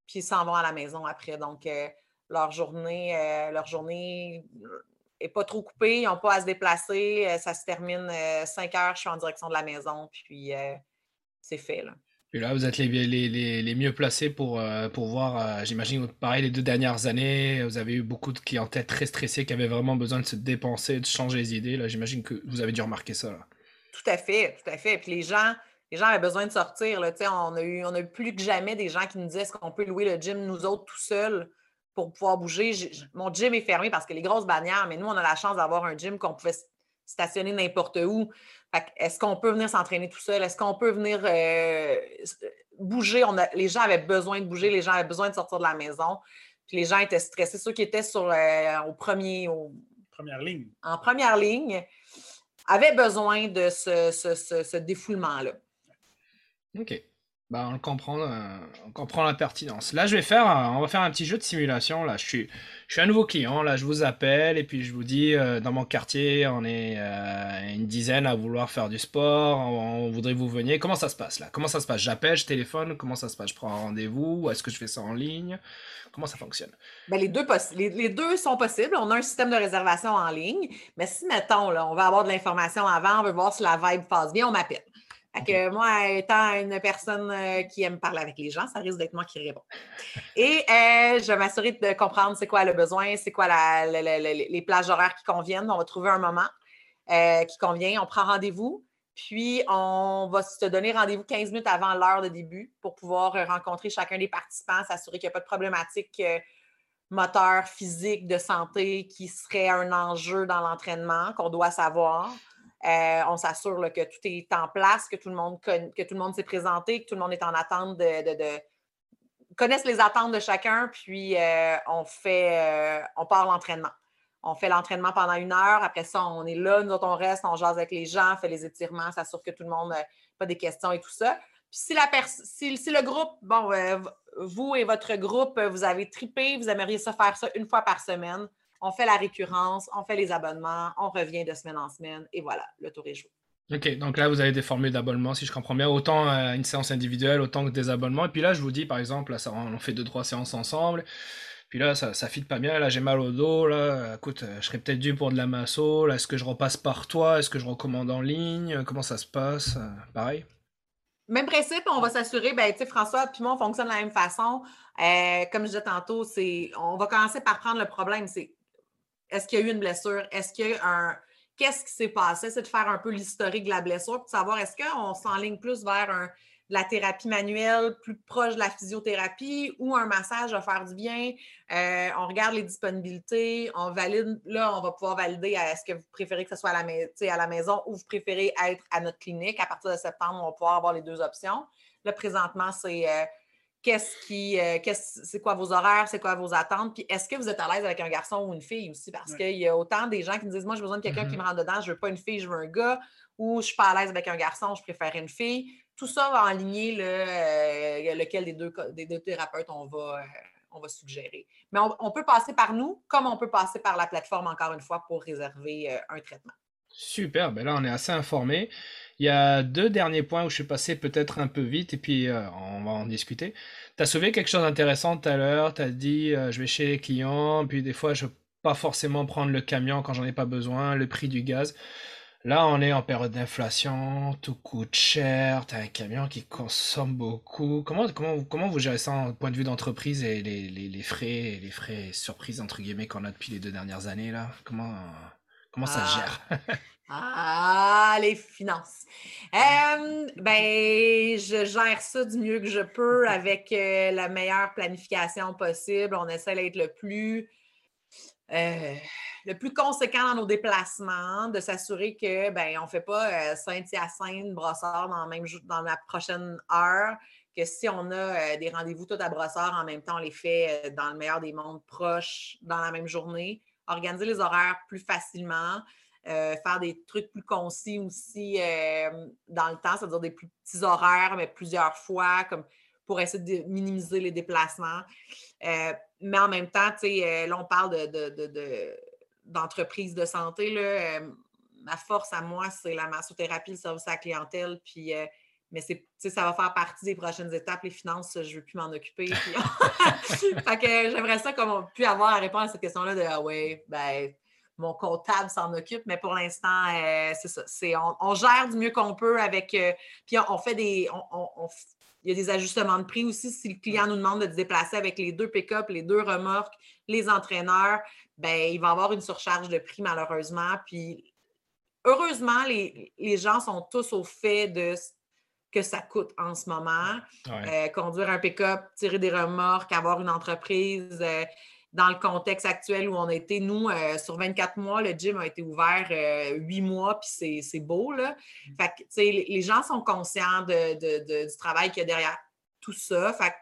puis s'en vont à la maison après. Donc, euh, leur journée, euh, leur journée est pas trop coupée, ils n'ont pas à se déplacer. Euh, ça se termine 5 heures, je suis en direction de la maison, puis c'est fait. Et là, vous êtes les, les, les, mieux placés pour, pour voir, j'imagine, pareil, les deux dernières années, vous avez eu beaucoup de clientèle très stressée qui avaient vraiment besoin de se dépenser, de changer les idées. Là, j'imagine que vous avez dû remarquer ça. Tout à fait, tout à fait. Puis les gens, les gens avaient besoin de sortir. Là, on, a eu, on a plus que jamais des gens qui nous disaient est-ce qu'on peut louer le gym, nous autres, tout seuls, pour pouvoir bouger? mon gym est fermé parce que les grosses bannières, mais nous, on a la chance d'avoir un gym qu'on pouvait stationner n'importe où. Est-ce qu'on peut venir s'entraîner tout seul? Est-ce qu'on peut venir euh, bouger? On a, les gens avaient besoin de bouger, les gens avaient besoin de sortir de la maison. Puis les gens étaient stressés. Ceux qui étaient sur, euh, au premier. Première ligne. En première ligne avaient besoin de ce, ce défoulement-là. Ok. Bah, on comprend, euh, on comprend la pertinence. Là, je vais faire, on va faire un petit jeu de simulation. Là, je suis, je suis un nouveau client. Là, je vous appelle et puis je vous dis, euh, dans mon quartier, on est euh, une dizaine à vouloir faire du sport. On, voudrait que vous veniez. Comment ça se passe là? Comment ça se passe? J'appelle, je téléphone. Comment ça se passe? Je prends un rendez-vous Est-ce que je fais ça en ligne? Comment ça fonctionne? Ben, les, deux les, les, deux sont possibles. On a un système de réservation en ligne. Mais si, mettons, là, on va avoir de l'information avant, on veut voir si la vibe passe bien, on m'appelle que moi, étant une personne euh, qui aime parler avec les gens, ça risque d'être moi qui réponds. Et euh, je vais m'assurer de comprendre c'est quoi le besoin, c'est quoi les plages horaires qui conviennent. On va trouver un moment euh, qui convient. On prend rendez-vous. Puis, on va se donner rendez-vous 15 minutes avant l'heure de début pour pouvoir rencontrer chacun des participants, s'assurer qu'il n'y a pas de problématique moteur, physique, de santé qui serait un enjeu dans l'entraînement qu'on doit savoir. Euh, on s'assure que tout est en place, que tout le monde que tout le monde s'est présenté, que tout le monde est en attente de, de, connaissent les attentes de chacun, puis euh, on fait euh, on part l'entraînement. On fait l'entraînement pendant une heure. Après ça, on est là, nous autres, on reste, on jase avec les gens, on fait les étirements, s'assure que tout le monde n'a pas des questions et tout ça. Puis si, la si, si le groupe, bon, vous et votre groupe, vous avez tripé, vous aimeriez ça faire ça une fois par semaine, on fait la récurrence, on fait les abonnements, on revient de semaine en semaine et voilà, le tour est joué. Ok, donc là vous avez des formules d'abonnement, si je comprends bien, autant euh, une séance individuelle, autant que des abonnements. Et puis là, je vous dis, par exemple, là, ça, on fait deux, trois séances ensemble. Puis là, ça, ça fit pas bien. Là, j'ai mal au dos. Là, écoute, euh, je serais peut-être dû pour de la masso. Là, est-ce que je repasse par toi? Est-ce que je recommande en ligne? Comment ça se passe? Euh, Pareil même principe, on va s'assurer, ben, tu sais, François, puis moi, on fonctionne de la même façon. comme je disais tantôt, c'est, on va commencer par prendre le problème. C'est est-ce qu'il y a eu une blessure? Est-ce qu'il y a un. Qu'est-ce qui s'est passé? C'est de faire un peu l'historique de la blessure pour savoir est-ce qu'on s'enligne plus vers la thérapie manuelle, plus proche de la physiothérapie ou un massage va faire du bien. Euh, on regarde les disponibilités, on valide. Là, on va pouvoir valider est-ce que vous préférez que ce soit à la, maison ou vous préférez être à notre clinique. À partir de septembre, on va pouvoir avoir les deux options. Là, présentement, c'est. Euh, qu'est-ce qui, euh, c'est quoi vos horaires, c'est quoi vos attentes, puis est-ce que vous êtes à l'aise avec un garçon ou une fille aussi, parce qu'il y a autant des gens qui me disent, moi, j'ai besoin de quelqu'un qui mm-hmm. me rentre dedans, je veux pas une fille, je veux un gars, ou je suis pas à l'aise avec un garçon, je préfère une fille. Tout ça va aligner le, euh, lequel des deux, des deux thérapeutes on va, euh, on va suggérer. Mais on, peut passer par nous, comme on peut passer par la plateforme, encore une fois, pour réserver un traitement. Super, ben là, on est assez informé. Il y a deux derniers points où je suis passé peut-être un peu vite et puis euh, on va en discuter. Tu as soulevé quelque chose d'intéressant tout à l'heure. Tu as dit euh, je vais chez les clients, puis des fois je ne peux pas forcément prendre le camion quand j'en ai pas besoin, le prix du gaz. Là, on est en période d'inflation, tout coûte cher, tu as un camion qui consomme beaucoup. Comment, comment, comment vous gérez ça en point de vue d'entreprise et les, les, frais, les frais surprises entre guillemets qu'on a depuis les deux dernières années là? Comment, comment ça se gère? (laughs) ah. Les finances. ben, je gère ça du mieux que je peux avec euh, la meilleure planification possible. On essaie d'être le plus euh, le plus conséquent dans nos déplacements, de s'assurer que ben on ne fait pas euh, Saint-Hyacinthe, Brossard dans, même, dans la prochaine heure, que si on a des rendez-vous tout à Brossard, en même temps, on les fait dans le meilleur des mondes proches dans la même journée. Organiser les horaires plus facilement. Euh, faire des trucs plus concis aussi euh, dans le temps, c'est-à-dire des plus petits horaires, mais plusieurs fois, comme pour essayer de minimiser les déplacements. Euh, mais en même temps, là, on parle d'entreprise de, de, santé. Là, ma force à moi, c'est la massothérapie, le service à la clientèle. Puis, mais ça va faire partie des prochaines étapes. Les finances, je ne veux plus m'en occuper. (laughs) j'aimerais ça qu'on puisse avoir à répondre à cette question-là de Ah ouais, ben mon comptable s'en occupe, mais pour l'instant, euh, c'est ça. on, gère du mieux qu'on peut avec. Euh, puis on, fait des. il y a des ajustements de prix aussi. Si le client nous demande de se déplacer avec les deux pick-up, les deux remorques, les entraîneurs, ben il va avoir une surcharge de prix malheureusement. Puis heureusement, les, les gens sont tous au fait de que ça coûte en ce moment. conduire un pick-up, tirer des remorques, avoir une entreprise dans le contexte actuel où on était, nous, euh, sur 24 mois, le gym a été ouvert euh, 8 mois, puis c'est beau. Là. Mm. Fait que, les, les gens sont conscients de, du travail qu'il y a derrière tout ça. Fait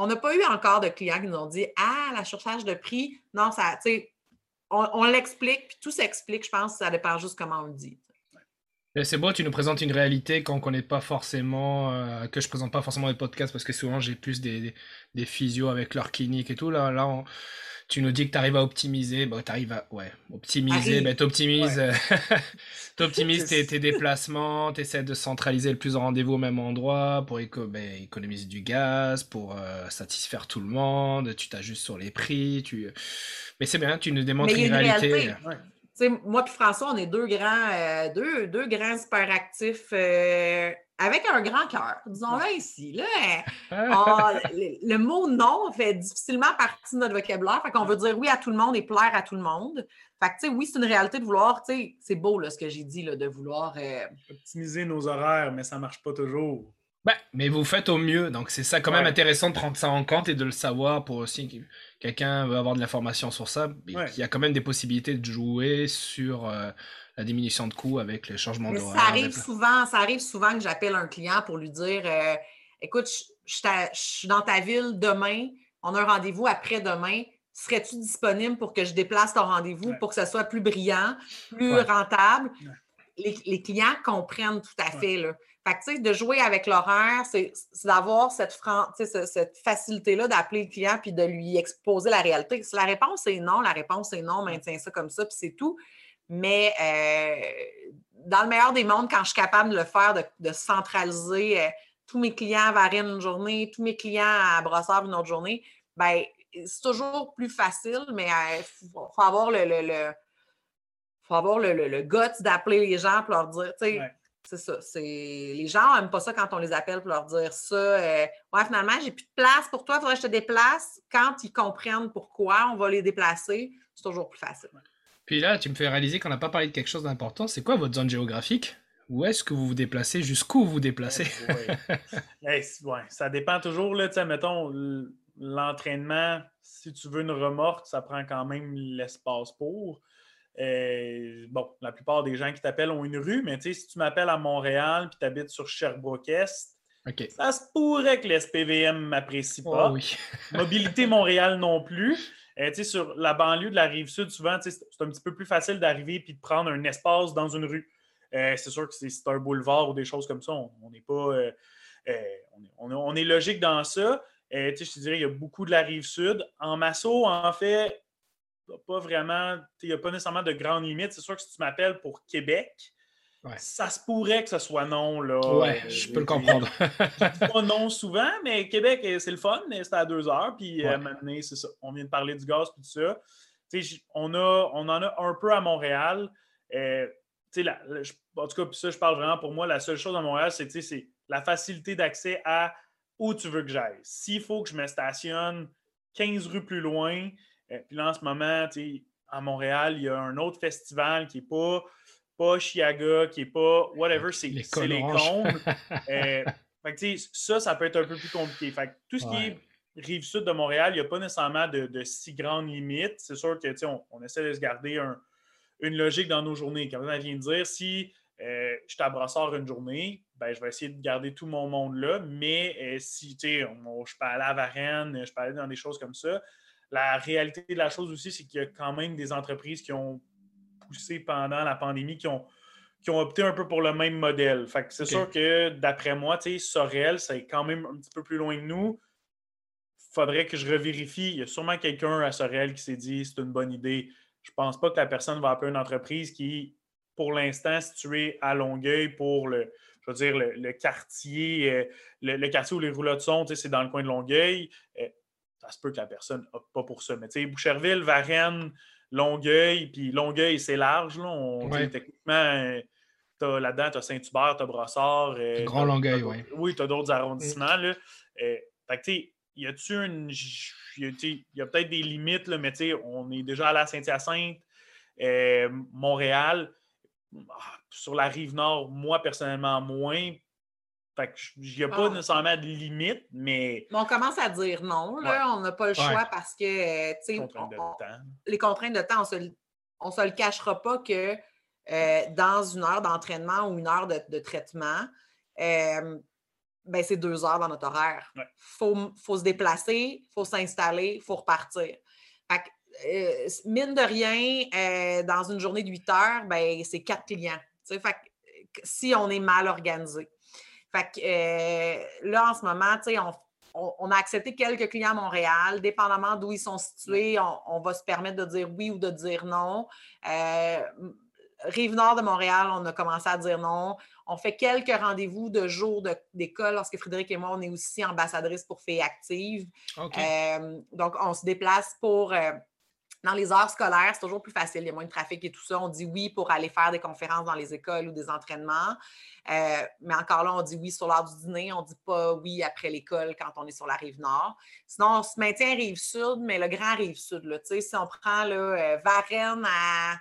on n'a pas eu encore de clients qui nous ont dit Ah, la surcharge de prix. Non, ça, on, on l'explique, puis tout s'explique, je pense, ça dépend juste comment on le dit. C'est beau, tu nous présentes une réalité qu'on ne connaît pas forcément, euh, que je présente pas forcément les podcasts parce que souvent j'ai plus des, des, physios avec leur clinique et tout. Là, là tu nous dis que tu arrives à optimiser, bah, tu arrives à ouais, optimiser, bah, tu optimises, (laughs) (laughs) tes, déplacements, tu essaies de centraliser le plus de rendez-vous au même endroit pour bah, économiser du gaz, pour euh, satisfaire tout le monde, tu t'ajustes sur les prix. Tu... Mais c'est bien, tu nous démontres une, réalité moi et François, on est deux grands, euh, deux, deux, grands super actifs euh, avec un grand cœur, disons-le ici. Là. (laughs) Ah, le, mot non fait difficilement partie de notre vocabulaire. Fait qu'on veut dire oui à tout le monde et plaire à tout le monde. Fait que, oui, c'est une réalité de vouloir, c'est beau là, ce que j'ai dit, là, de vouloir. Euh, Optimiser nos horaires, mais ça ne marche pas toujours. Ben, mais vous faites au mieux, donc c'est ça quand même intéressant de prendre ça en compte et de le savoir pour aussi quelqu'un veut avoir de l'information sur ça, il y a quand même des possibilités de jouer sur euh, la diminution de coûts avec le changement d'horaire. Ça arrive souvent, ça arrive souvent que j'appelle un client pour lui dire euh, écoute, je, suis dans ta ville demain, on a un rendez-vous après-demain. Serais-tu disponible pour que je déplace ton rendez-vous pour que ce soit plus brillant, plus rentable? Les, les, clients comprennent tout à fait. Là de jouer avec l'horaire, c'est d'avoir cette, cette facilité-là d'appeler le client puis de lui exposer la réalité. Si la réponse est non, la réponse est non, maintient ça comme ça, puis c'est tout. Mais euh, dans le meilleur des mondes, quand je suis capable de le faire, de, centraliser euh, tous mes clients à Varine une journée, tous mes clients à Brossard une autre journée, ben c'est toujours plus facile, mais il euh, faut, avoir le, le, faut avoir le, le, guts d'appeler les gens pour leur dire, tu sais, c'est ça. Les gens n'aiment pas ça quand on les appelle pour leur dire ça. Euh, ouais, finalement, j'ai plus de place pour toi, il faudrait que je te déplace. Quand ils comprennent pourquoi on va les déplacer, c'est toujours plus facile. Puis là, tu me fais réaliser qu'on n'a pas parlé de quelque chose d'important. C'est quoi votre zone géographique? Où est-ce que vous vous déplacez? Jusqu'où vous vous déplacez? (laughs) ouais. ça dépend toujours. Là, mettons, l'entraînement, si tu veux une remorque, ça prend quand même l'espace pour. Euh, bon, la plupart des gens qui t'appellent ont une rue, mais si tu m'appelles à Montréal et tu habites sur Sherbrooke-Est, ça se pourrait que l'SPVM ne m'apprécie pas. Oh (laughs) Mobilité Montréal non plus. Euh, sur la banlieue de la rive sud, souvent, c'est un petit peu plus facile d'arriver et de prendre un espace dans une rue. Euh, c'est sûr que c'est un boulevard ou des choses comme ça. On n'est pas. on, est, logique dans ça. je te dirais, il y a beaucoup de la rive sud. En Masso, en fait, pas vraiment, il n'y a pas nécessairement de grandes limites. C'est sûr que si tu m'appelles pour Québec, ça se pourrait que ce soit non. Là. Ouais, je peux le comprendre. (laughs) pas non souvent, mais Québec, euh, c'est le fun, c'est à deux heures. Puis euh, maintenant, c'est ça. On vient de parler du gaz et tout ça. On, a, on en a un peu à Montréal. Euh, la, en tout cas, ça, je parle vraiment pour moi. La seule chose à Montréal, c'est la facilité d'accès à où tu veux que j'aille. S'il faut que je me stationne 15 rues plus loin, euh, puis là, en ce moment, à Montréal, il y a un autre festival qui n'est pas, pas Chiaga, qui n'est pas whatever, c'est les, les comptes. (laughs) Euh, ça, ça peut être un peu plus compliqué. Fait tout ce qui est rive sud de Montréal, il n'y a pas nécessairement de, si grandes limites. C'est sûr que on, on essaie de se garder une logique dans nos journées. Comme on vient de dire, si euh, je suis à Brassard une journée, ben, je vais essayer de garder tout mon monde là. Mais si je peux aller à Varennes, je peux aller dans des choses comme ça, la réalité de la chose aussi, c'est qu'il y a quand même des entreprises qui ont poussé pendant la pandémie, qui ont, qui ont opté un peu pour le même modèle. Fait c'est sûr que d'après moi, Sorel, c'est quand même un petit peu plus loin de nous. faudrait que je revérifie. Il y a sûrement quelqu'un à Sorel qui s'est dit c'est une bonne idée. Je pense pas que la personne va appeler une entreprise qui, pour l'instant, située à Longueuil pour le, je veux dire, le, quartier, euh, le, quartier où les roulottes sont, c'est dans le coin de Longueuil. Euh, ça se peut que la personne n'opte pas pour ça. Mais tu sais, Boucherville, Varennes, Longueuil, puis Longueuil, c'est large. Là. Techniquement, là-dedans, tu as Saint-Hubert, tu as Brossard. Euh, Grand Longueuil, oui. Oui, tu as d'autres arrondissements. Là. Euh, fait que, y a-tu une. Il y a, peut-être des limites, là, mais on est déjà allé à Saint-Hyacinthe, euh, Montréal. Ah, sur la rive nord, moi, personnellement, moins Fait qu'il n'y a pas Ah. nécessairement de limite, mais Mais on commence à dire non, là. On n'a pas le choix Ouais. parce que, tu sais, contrainte de on- on- temps. les contraintes de temps, on se, on se le cachera pas que euh, dans une heure d'entraînement ou une heure de, de traitement, euh, ben, c'est deux heures dans notre horaire. Il Ouais. faut, faut se déplacer, il faut s'installer, il faut repartir. Fait que, euh, mine de rien, dans une journée de 8 heures, ben, c'est quatre clients. Fait que, si on est mal organisé. Fait que, euh, là, en ce moment, tu sais, on, on- on a accepté quelques clients à Montréal, dépendamment d'où ils sont situés, on, on va se permettre de dire oui ou de dire non. Euh, Rive-Nord de Montréal, on a commencé à dire non. On fait quelques rendez-vous de jours d'école lorsque Frédéric et moi, on est aussi ambassadrices pour Filles Actives. OK. Euh, donc, on se déplace pour. Dans les heures scolaires, c'est toujours plus facile, il y a moins de trafic et tout ça. On dit oui pour aller faire des conférences dans les écoles ou des entraînements. Euh, mais encore là, on dit oui sur l'heure du dîner, on ne dit pas oui après l'école quand on est sur la rive nord. Sinon, on se maintient rive sud, mais le grand rive sud. Là, si on prend là, euh, Varennes à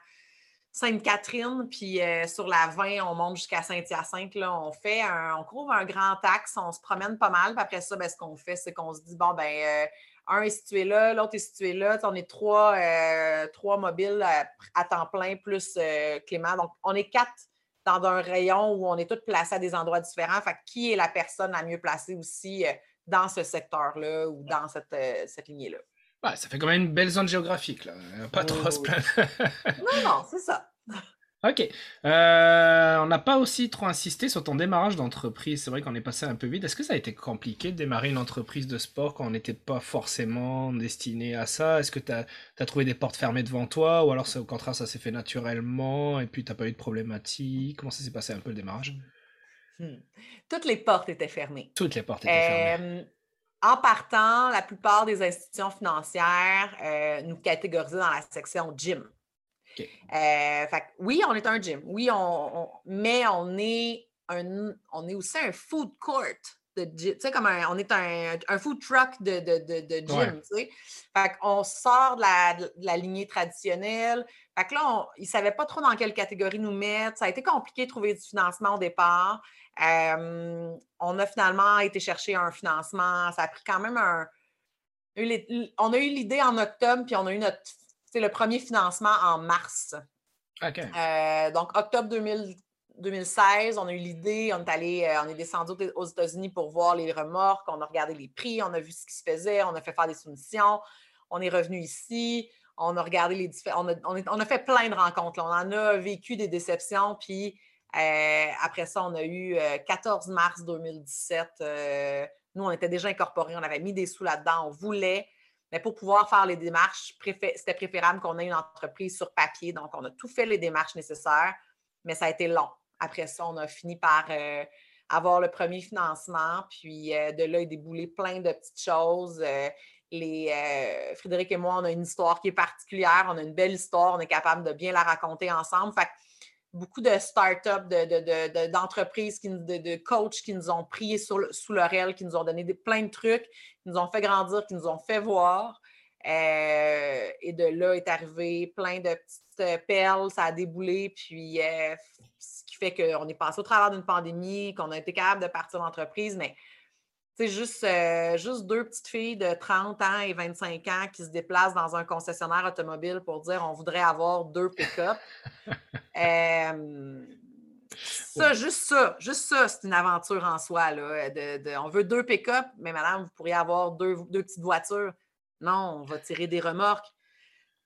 Sainte-Catherine, puis euh, sur la 20, on monte jusqu'à Saint-Hyacinthe. Là, on fait un, on trouve un grand axe, on se promène pas mal. Puis après ça, ben, ce qu'on fait, c'est qu'on se dit bon, ben, un est situé là, l'autre est situé là. On est trois, euh, trois mobiles à, à temps plein plus euh, Clément. Donc, on est quatre dans un rayon où on est tous placés à des endroits différents. Fait qui est la personne la mieux placée aussi euh, dans ce secteur-là ou dans cette, cette lignée-là? Ouais, ça fait quand même une belle zone géographique, là. Pas trop à se plaindre. Non, non, c'est ça. Ok. Euh, on n'a pas aussi trop insisté sur ton démarrage d'entreprise. C'est vrai qu'on est passé un peu vite. Est-ce que ça a été compliqué de démarrer une entreprise de sport quand on n'était pas forcément destiné à ça? Est-ce que tu as, trouvé des portes fermées devant toi? Ou alors au contraire ça s'est fait naturellement et puis tu n'as pas eu de problématique? Comment ça s'est passé un peu le démarrage? Hmm. Toutes les portes étaient fermées. Toutes les portes étaient fermées. Euh, en partant, la plupart des institutions financières euh, nous catégorisaient dans la section gym. Euh, fait oui, on est un gym. Oui, on, on- mais on est, un, on est aussi un food court de gym. Tu sais, comme un, on est un, un food truck de, de, de, de gym. Ouais. tu sais. Fait qu'on sort de la, de la lignée traditionnelle. Fait que là, on- ils ne savaient pas trop dans quelle catégorie nous mettre. Ça a été compliqué de trouver du financement au départ. Euh, on a finalement été chercher un financement. Ça a pris quand même un. On a eu l'idée en octobre, puis on a eu notre. C'est le premier financement en mars. Ok. Euh, donc, octobre 2000 2016, on a eu l'idée, on est allé, euh, on est descendu aux- États-Unis pour voir les remorques, on a regardé les prix, on a vu ce qui se faisait, on a fait faire des soumissions, on est revenu ici, on a regardé les différents, on a, on est- on a fait plein de rencontres, là. on en a vécu des déceptions, puis euh, après ça, on a eu euh, 14 mars 2017, euh, nous, on était déjà incorporés, on avait mis des sous là-dedans, on voulait, mais pour pouvoir faire les démarches, préfé- c'était préférable qu'on ait une entreprise sur papier, donc on a tout fait les démarches nécessaires, mais ça a été long. Après ça, on a fini par euh, avoir le premier financement, puis euh, de là est déboulé plein de petites choses. Euh, les, Frédéric et moi, on a une histoire qui est particulière, on a une belle histoire, on est capable de bien la raconter ensemble. Fait que beaucoup de startups, de, de, de- de- d'entreprises, de, coachs qui nous ont pris sur sous leur aile, qui nous ont donné plein de trucs, qui nous ont fait grandir, qui nous ont fait voir. Euh, et de là est arrivé plein de petites euh, perles, ça a déboulé, puis euh, ce qui fait qu'on est passé au travers d'une pandémie, qu'on a été capable de partir d'entreprise, mais c'est juste, euh, juste deux petites filles de 30 ans et 25 ans qui se déplacent dans un concessionnaire automobile pour dire on voudrait avoir deux pick-up. Euh, ça, juste ça, juste ça, c'est une aventure en soi. Là, de, de- on veut deux pick-up, mais madame, vous pourriez avoir deux, deux petites voitures. Non, on va tirer des remorques.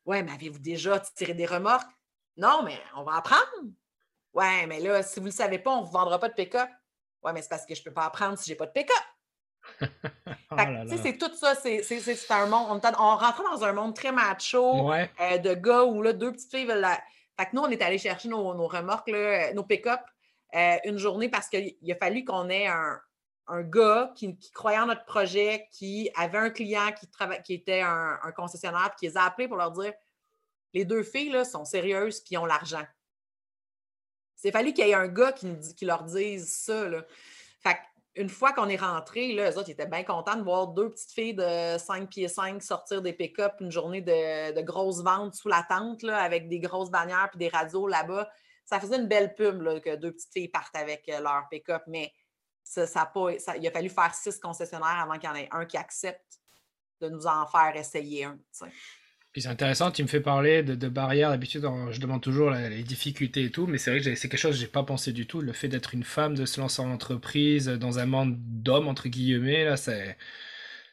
Ouais, mais avez-vous déjà tiré des remorques? Non, mais on va apprendre. Ouais, mais là, si vous ne le savez pas, on ne vous vendra pas de pick-up. Ouais, mais c'est parce que je ne peux pas apprendre si je n'ai pas de pick-up. (laughs) Oh c'est tout ça. C'est, un monde. On, on rentrait dans un monde très macho Ouais. euh, de gars où là, deux petites filles veulent la... Fait que nous, on est allé chercher nos, nos remorques, là, euh, nos pick-up, euh, une journée parce qu'il a fallu qu'on ait un, un gars qui, qui croyait en notre projet, qui avait un client qui, trava- qui était un, un concessionnaire, puis qui les a appelés pour leur dire les deux filles là, sont sérieuses puis ont l'argent. C'est fallu qu'il y ait un gars qui, nous dit- qui leur dise ça. Là. Fait que une fois qu'on est rentré, là, eux autres étaient bien contents de voir deux petites filles de 5 pieds 5 sortir des pick-up une journée de, de grosses ventes sous la tente avec des grosses bannières puis des radios là-bas. Ça faisait une belle pub que deux petites filles partent avec euh, leur pick-up, mais ça, il a fallu faire six concessionnaires avant qu'il y en ait un qui accepte de nous en faire essayer un. Puis c'est intéressant, tu me fais parler de, barrières. D'habitude, je demande toujours les difficultés et tout, mais c'est vrai que c'est quelque chose que j'ai pas pensé du tout. Le fait d'être une femme, de se lancer en entreprise dans un monde d'hommes, entre guillemets, là, c'est.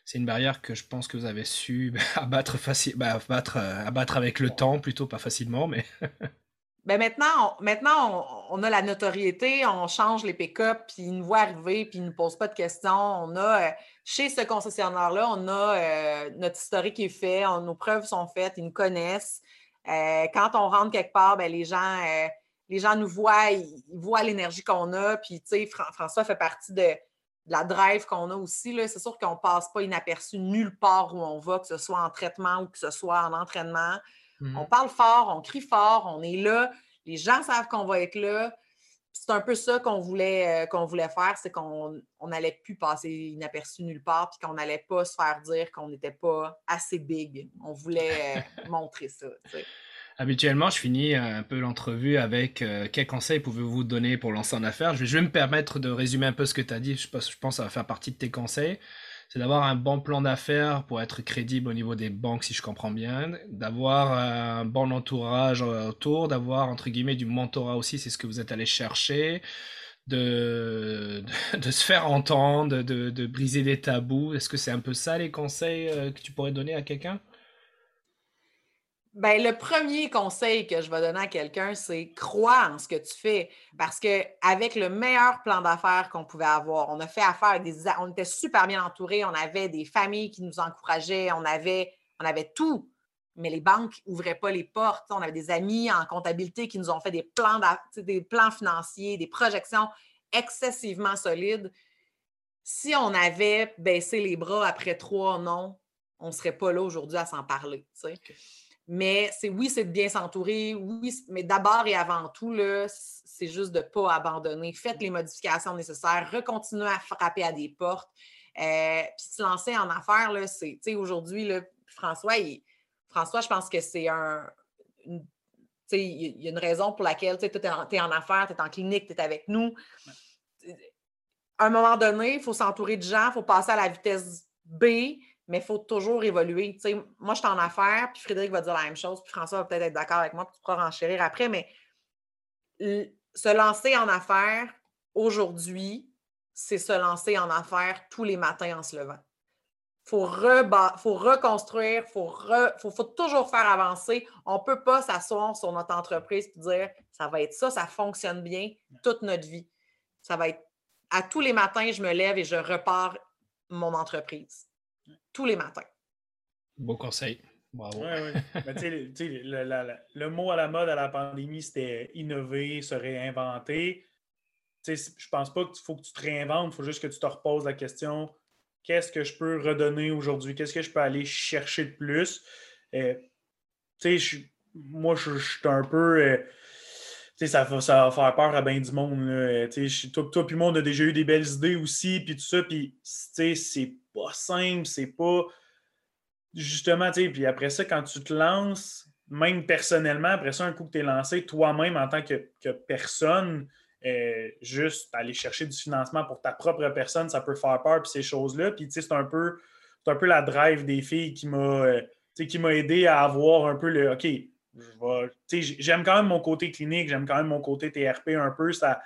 C'est une barrière que je pense que vous avez su (laughs) abattre, bah, abattre, euh, abattre avec le temps, plutôt pas facilement, mais. (laughs) ben maintenant, on, maintenant on, a la notoriété, on change les pick-up, puis ils nous voient arriver, puis ils ne nous posent pas de questions. On a, euh, chez ce concessionnaire-là, on a euh, notre historique est fait, nos preuves sont faites, ils nous connaissent. Euh, quand on rentre quelque part, ben, les, gens, les gens nous voient, ils, voient l'énergie qu'on a. Puis, tu sais, François fait partie de, la drive qu'on a aussi. C'est sûr qu'on ne passe pas inaperçu nulle part où on va, que ce soit en traitement ou que ce soit en entraînement. On mmh parle fort, on crie fort, on est là. Les gens savent qu'on va être là. C'est un peu ça qu'on voulait, euh, qu'on voulait faire, c'est qu'on n'allait plus passer inaperçu nulle part, puis qu'on n'allait pas se faire dire qu'on n'était pas assez big. On voulait euh, (laughs) montrer ça. Habituellement, je finis un peu l'entrevue avec euh, quels conseils pouvez-vous donner pour lancer en affaires? Je vais, je vais me permettre de résumer un peu ce que tu as dit. Je pense, je pense que ça va faire partie de tes conseils c'est d'avoir un bon plan d'affaires pour être crédible au niveau des banques, si je comprends bien, d'avoir un bon entourage autour, d'avoir, entre guillemets, du mentorat aussi, c'est ce que vous êtes allé chercher, de, de, se faire entendre, de, de briser des tabous. Est-ce que c'est un peu ça les conseils euh, que tu pourrais donner à quelqu'un? Ben, le premier conseil que je vais donner à quelqu'un, c'est croire en ce que tu fais. Parce qu'avec le meilleur plan d'affaires qu'on pouvait avoir, on a fait affaire avec des. On était super bien entourés, on avait des familles qui nous encourageaient, on avait, on avait tout. Mais les banques n'ouvraient pas les portes. On avait des amis en comptabilité qui nous ont fait des plans, des plans financiers, des projections excessivement solides. Si on avait baissé les bras après trois non, on ne serait pas là aujourd'hui à s'en parler. Mais c'est oui, c'est de bien s'entourer, oui, mais d'abord et avant tout, c'est juste de ne pas abandonner. Faites les modifications nécessaires, recontinuez à frapper à des portes. Euh, puis se lancer en affaires, c'est, tu sais, aujourd'hui, François, François, je pense que c'est un. sais, il y a une raison pour laquelle tu es, es, en affaires, tu es en clinique, tu es avec nous. À un moment donné, il faut s'entourer de gens, il faut passer à la vitesse B, mais il faut toujours évoluer. moi, je suis en affaires, puis Frédéric va dire la même chose, puis François va peut-être être, d'accord avec moi, puis tu pourras renchérir après, mais se lancer en affaires aujourd'hui, c'est se lancer en affaires tous les matins en se levant. Il faut, faut, reconstruire, il faut, faut, toujours faire avancer. On ne peut pas s'asseoir sur notre entreprise et dire ça va être ça, ça fonctionne bien toute notre vie. Ça va être à tous les matins, je me lève et je repars mon entreprise tous les matins. Beau conseil. Bravo. le, mot à la mode à la pandémie, c'était innover, se réinventer. Je ne pense pas qu'il faut que tu te réinventes, il faut juste que tu te reposes la question qu'est-ce que je peux redonner aujourd'hui? Qu'est-ce que je peux aller chercher de plus? Euh, moi, je, suis un peu. Euh, ça, ça va faire peur à bien du monde. Toi, puis moi, on a déjà eu des belles idées aussi, puis tout ça, puis c'est pas simple, c'est pas. Justement, tu sais, puis après ça, quand tu te lances, même personnellement, après ça, un coup que tu es lancé, toi-même en tant que, personne, euh, juste aller chercher du financement pour ta propre personne, ça peut faire peur, puis ces choses-là. Puis, c'est un peu, un peu la drive des filles qui m'a, euh, qui m'a aidé à avoir un peu le OK, j'aime quand même mon côté clinique, j'aime quand même mon côté TRP un peu. Ça,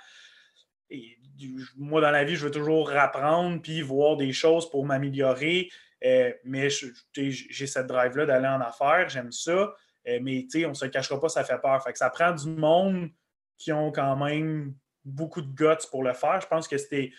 moi, dans la vie, je veux toujours apprendre puis voir des choses pour m'améliorer. Euh, mais j'ai cette drive-là d'aller en affaires, j'aime ça. Euh, mais on ne se cachera pas, ça fait peur. Fait que ça prend du monde qui ont quand même beaucoup de guts pour le faire. Je pense que c'était.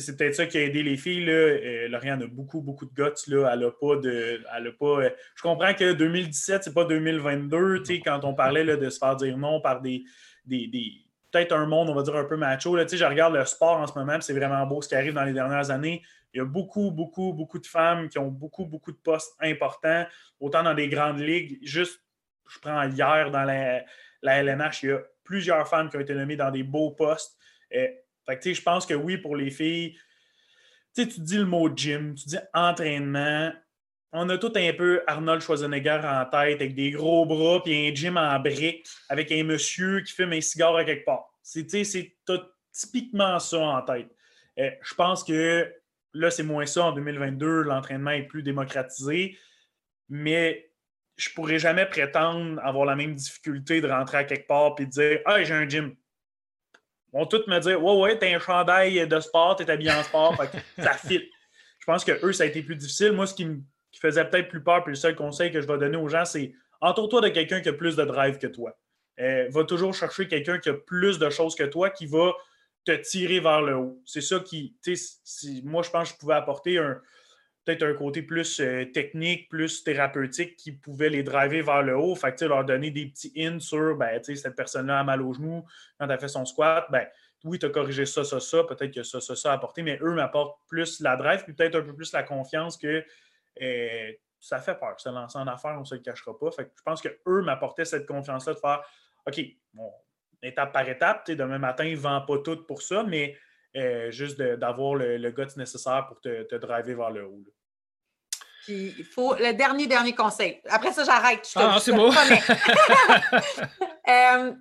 C'est peut-être ça qui a aidé les filles. Là. Euh, Lauriane a beaucoup, beaucoup de guts. Là. Elle a pas de. Elle pas, je comprends que 2017, c'est pas 2022. Quand on parlait là, de se faire dire non par des, des peut-être un monde, on va dire, un peu macho. Là, je regarde le sport en ce moment, c'est vraiment beau ce qui arrive dans les dernières années. Il y a beaucoup, beaucoup, beaucoup de femmes qui ont beaucoup, beaucoup de postes importants, autant dans des grandes ligues. Juste, je prends hier dans la, la LNH, il y a plusieurs femmes qui ont été nommées dans des beaux postes. Euh, fait je pense que oui, pour les filles, tu dis le mot gym, tu dis entraînement. On a tout un peu Arnold Schwarzenegger en tête avec des gros bras puis un gym en brique avec un monsieur qui fume un cigare à quelque part. C'est typiquement ça en tête. je pense que là, c'est moins ça en 2022. L'entraînement est plus démocratisé. Mais je pourrais jamais prétendre avoir la même difficulté de rentrer à quelque part et de dire Hey, j'ai un gym. Vont tous me dire Ouais, ouais, t'as un chandail de sport, t'es habillé en sport, ça (laughs) fit. Je pense que eux, ça a été plus difficile. Moi, ce qui me faisait peut-être plus peur, puis le seul conseil que je vais donner aux gens, c'est entoure-toi de quelqu'un qui a plus de drive que toi. Euh, va toujours chercher quelqu'un qui a plus de choses que toi, qui va te tirer vers le haut. C'est ça qui, si, moi, je pense que je pouvais apporter un, peut-être un côté plus euh, technique, plus thérapeutique qui pouvait les driver vers le haut. Fait que, leur donner des petits hints sur ben, cette personne-là a mal au genou quand elle a fait son squat. Ben, oui, tu as corrigé ça, ça, ça, peut-être que ça, ça, ça a apporté, mais eux m'apportent plus la drive, puis peut-être un peu plus la confiance que euh, ça fait peur. Se lancer en affaires, on ne se le cachera pas. Fait que je pense qu'eux m'apportaient cette confiance-là de faire OK, bon, étape par étape, demain matin, ils ne vendent pas tout pour ça, mais euh, juste d'avoir le, le guts nécessaire pour te, te driver vers le haut. Puis, il faut le dernier, dernier conseil. Après ça, j'arrête. Ah, c'est beau. Il (laughs) (laughs) euh,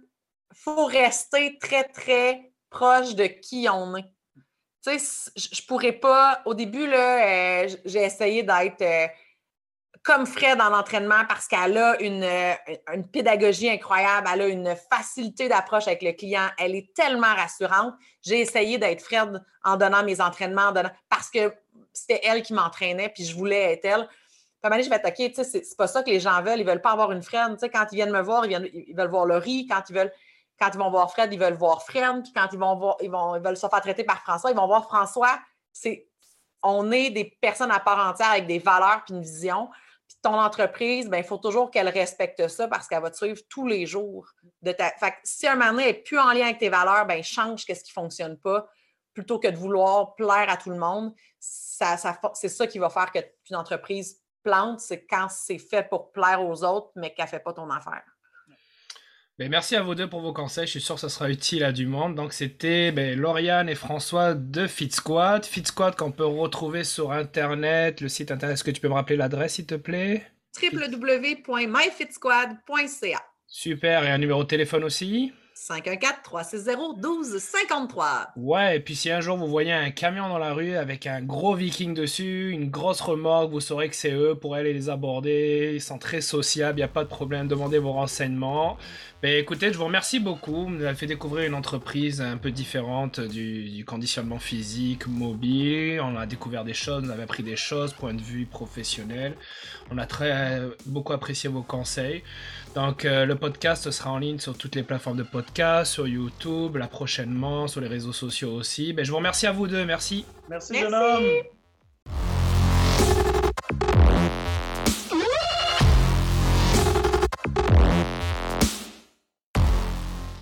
faut rester très, très proche de qui on est. Tu sais, je ne pourrais pas. Au début, là, euh, j'ai essayé d'être comme Fred dans l'entraînement parce qu'elle a une, une, pédagogie incroyable, elle a une facilité d'approche avec le client, elle est tellement rassurante. J'ai essayé d'être Fred en donnant mes entraînements, parce que c'était elle qui m'entraînait, puis je voulais être elle. Puis je vais attaquer, tu sais, c'est pas ça que les gens veulent. Ils veulent pas avoir une Fred. Tu sais, quand ils viennent me voir, ils, veulent voir Laurie. Quand ils veulent, quand ils vont voir Fred, ils veulent voir Fred. Puis quand ils vont voir, ils vont, ils veulent se faire traiter par François, ils vont voir François. C'est, on est des personnes à part entière avec des valeurs puis une vision. Ton entreprise, ben, il faut toujours qu'elle respecte ça parce qu'elle va te suivre tous les jours. De ta... Fait si un moment donné n'est plus en lien avec tes valeurs, ben, change ce qui ne fonctionne pas plutôt que de vouloir plaire à tout le monde. Ça, c'est ça qui va faire qu'une entreprise plante, c'est quand c'est fait pour plaire aux autres, mais qu'elle ne fait pas ton affaire. Ben, merci à vous deux pour vos conseils. Je suis sûr que ça sera utile à du monde. Donc, c'était ben, Lauriane et François de FitSquad. FitSquad qu'on peut retrouver sur Internet. Le site Internet, est-ce que tu peux me rappeler l'adresse, s'il te plaît? www.myfitsquad.ca. Super. Et un numéro de téléphone aussi? 514-360-1253. Ouais, et puis si un jour vous voyez un camion dans la rue avec un gros viking dessus, une grosse remorque, vous saurez que c'est eux pour aller les aborder. Ils sont très sociables, il n'y a pas de problème, demandez vos renseignements. Ben, écoutez, je vous remercie beaucoup. Vous nous avez fait découvrir une entreprise un peu différente du, conditionnement physique, mobile. On a découvert des choses, on avait appris des choses, point de vue professionnel. On a très beaucoup apprécié vos conseils. Donc, euh, le podcast sera en ligne sur toutes les plateformes de podcast, sur YouTube, là prochainement, sur les réseaux sociaux aussi. Ben, je vous remercie à vous deux. Merci. Merci, Merci. jeune homme.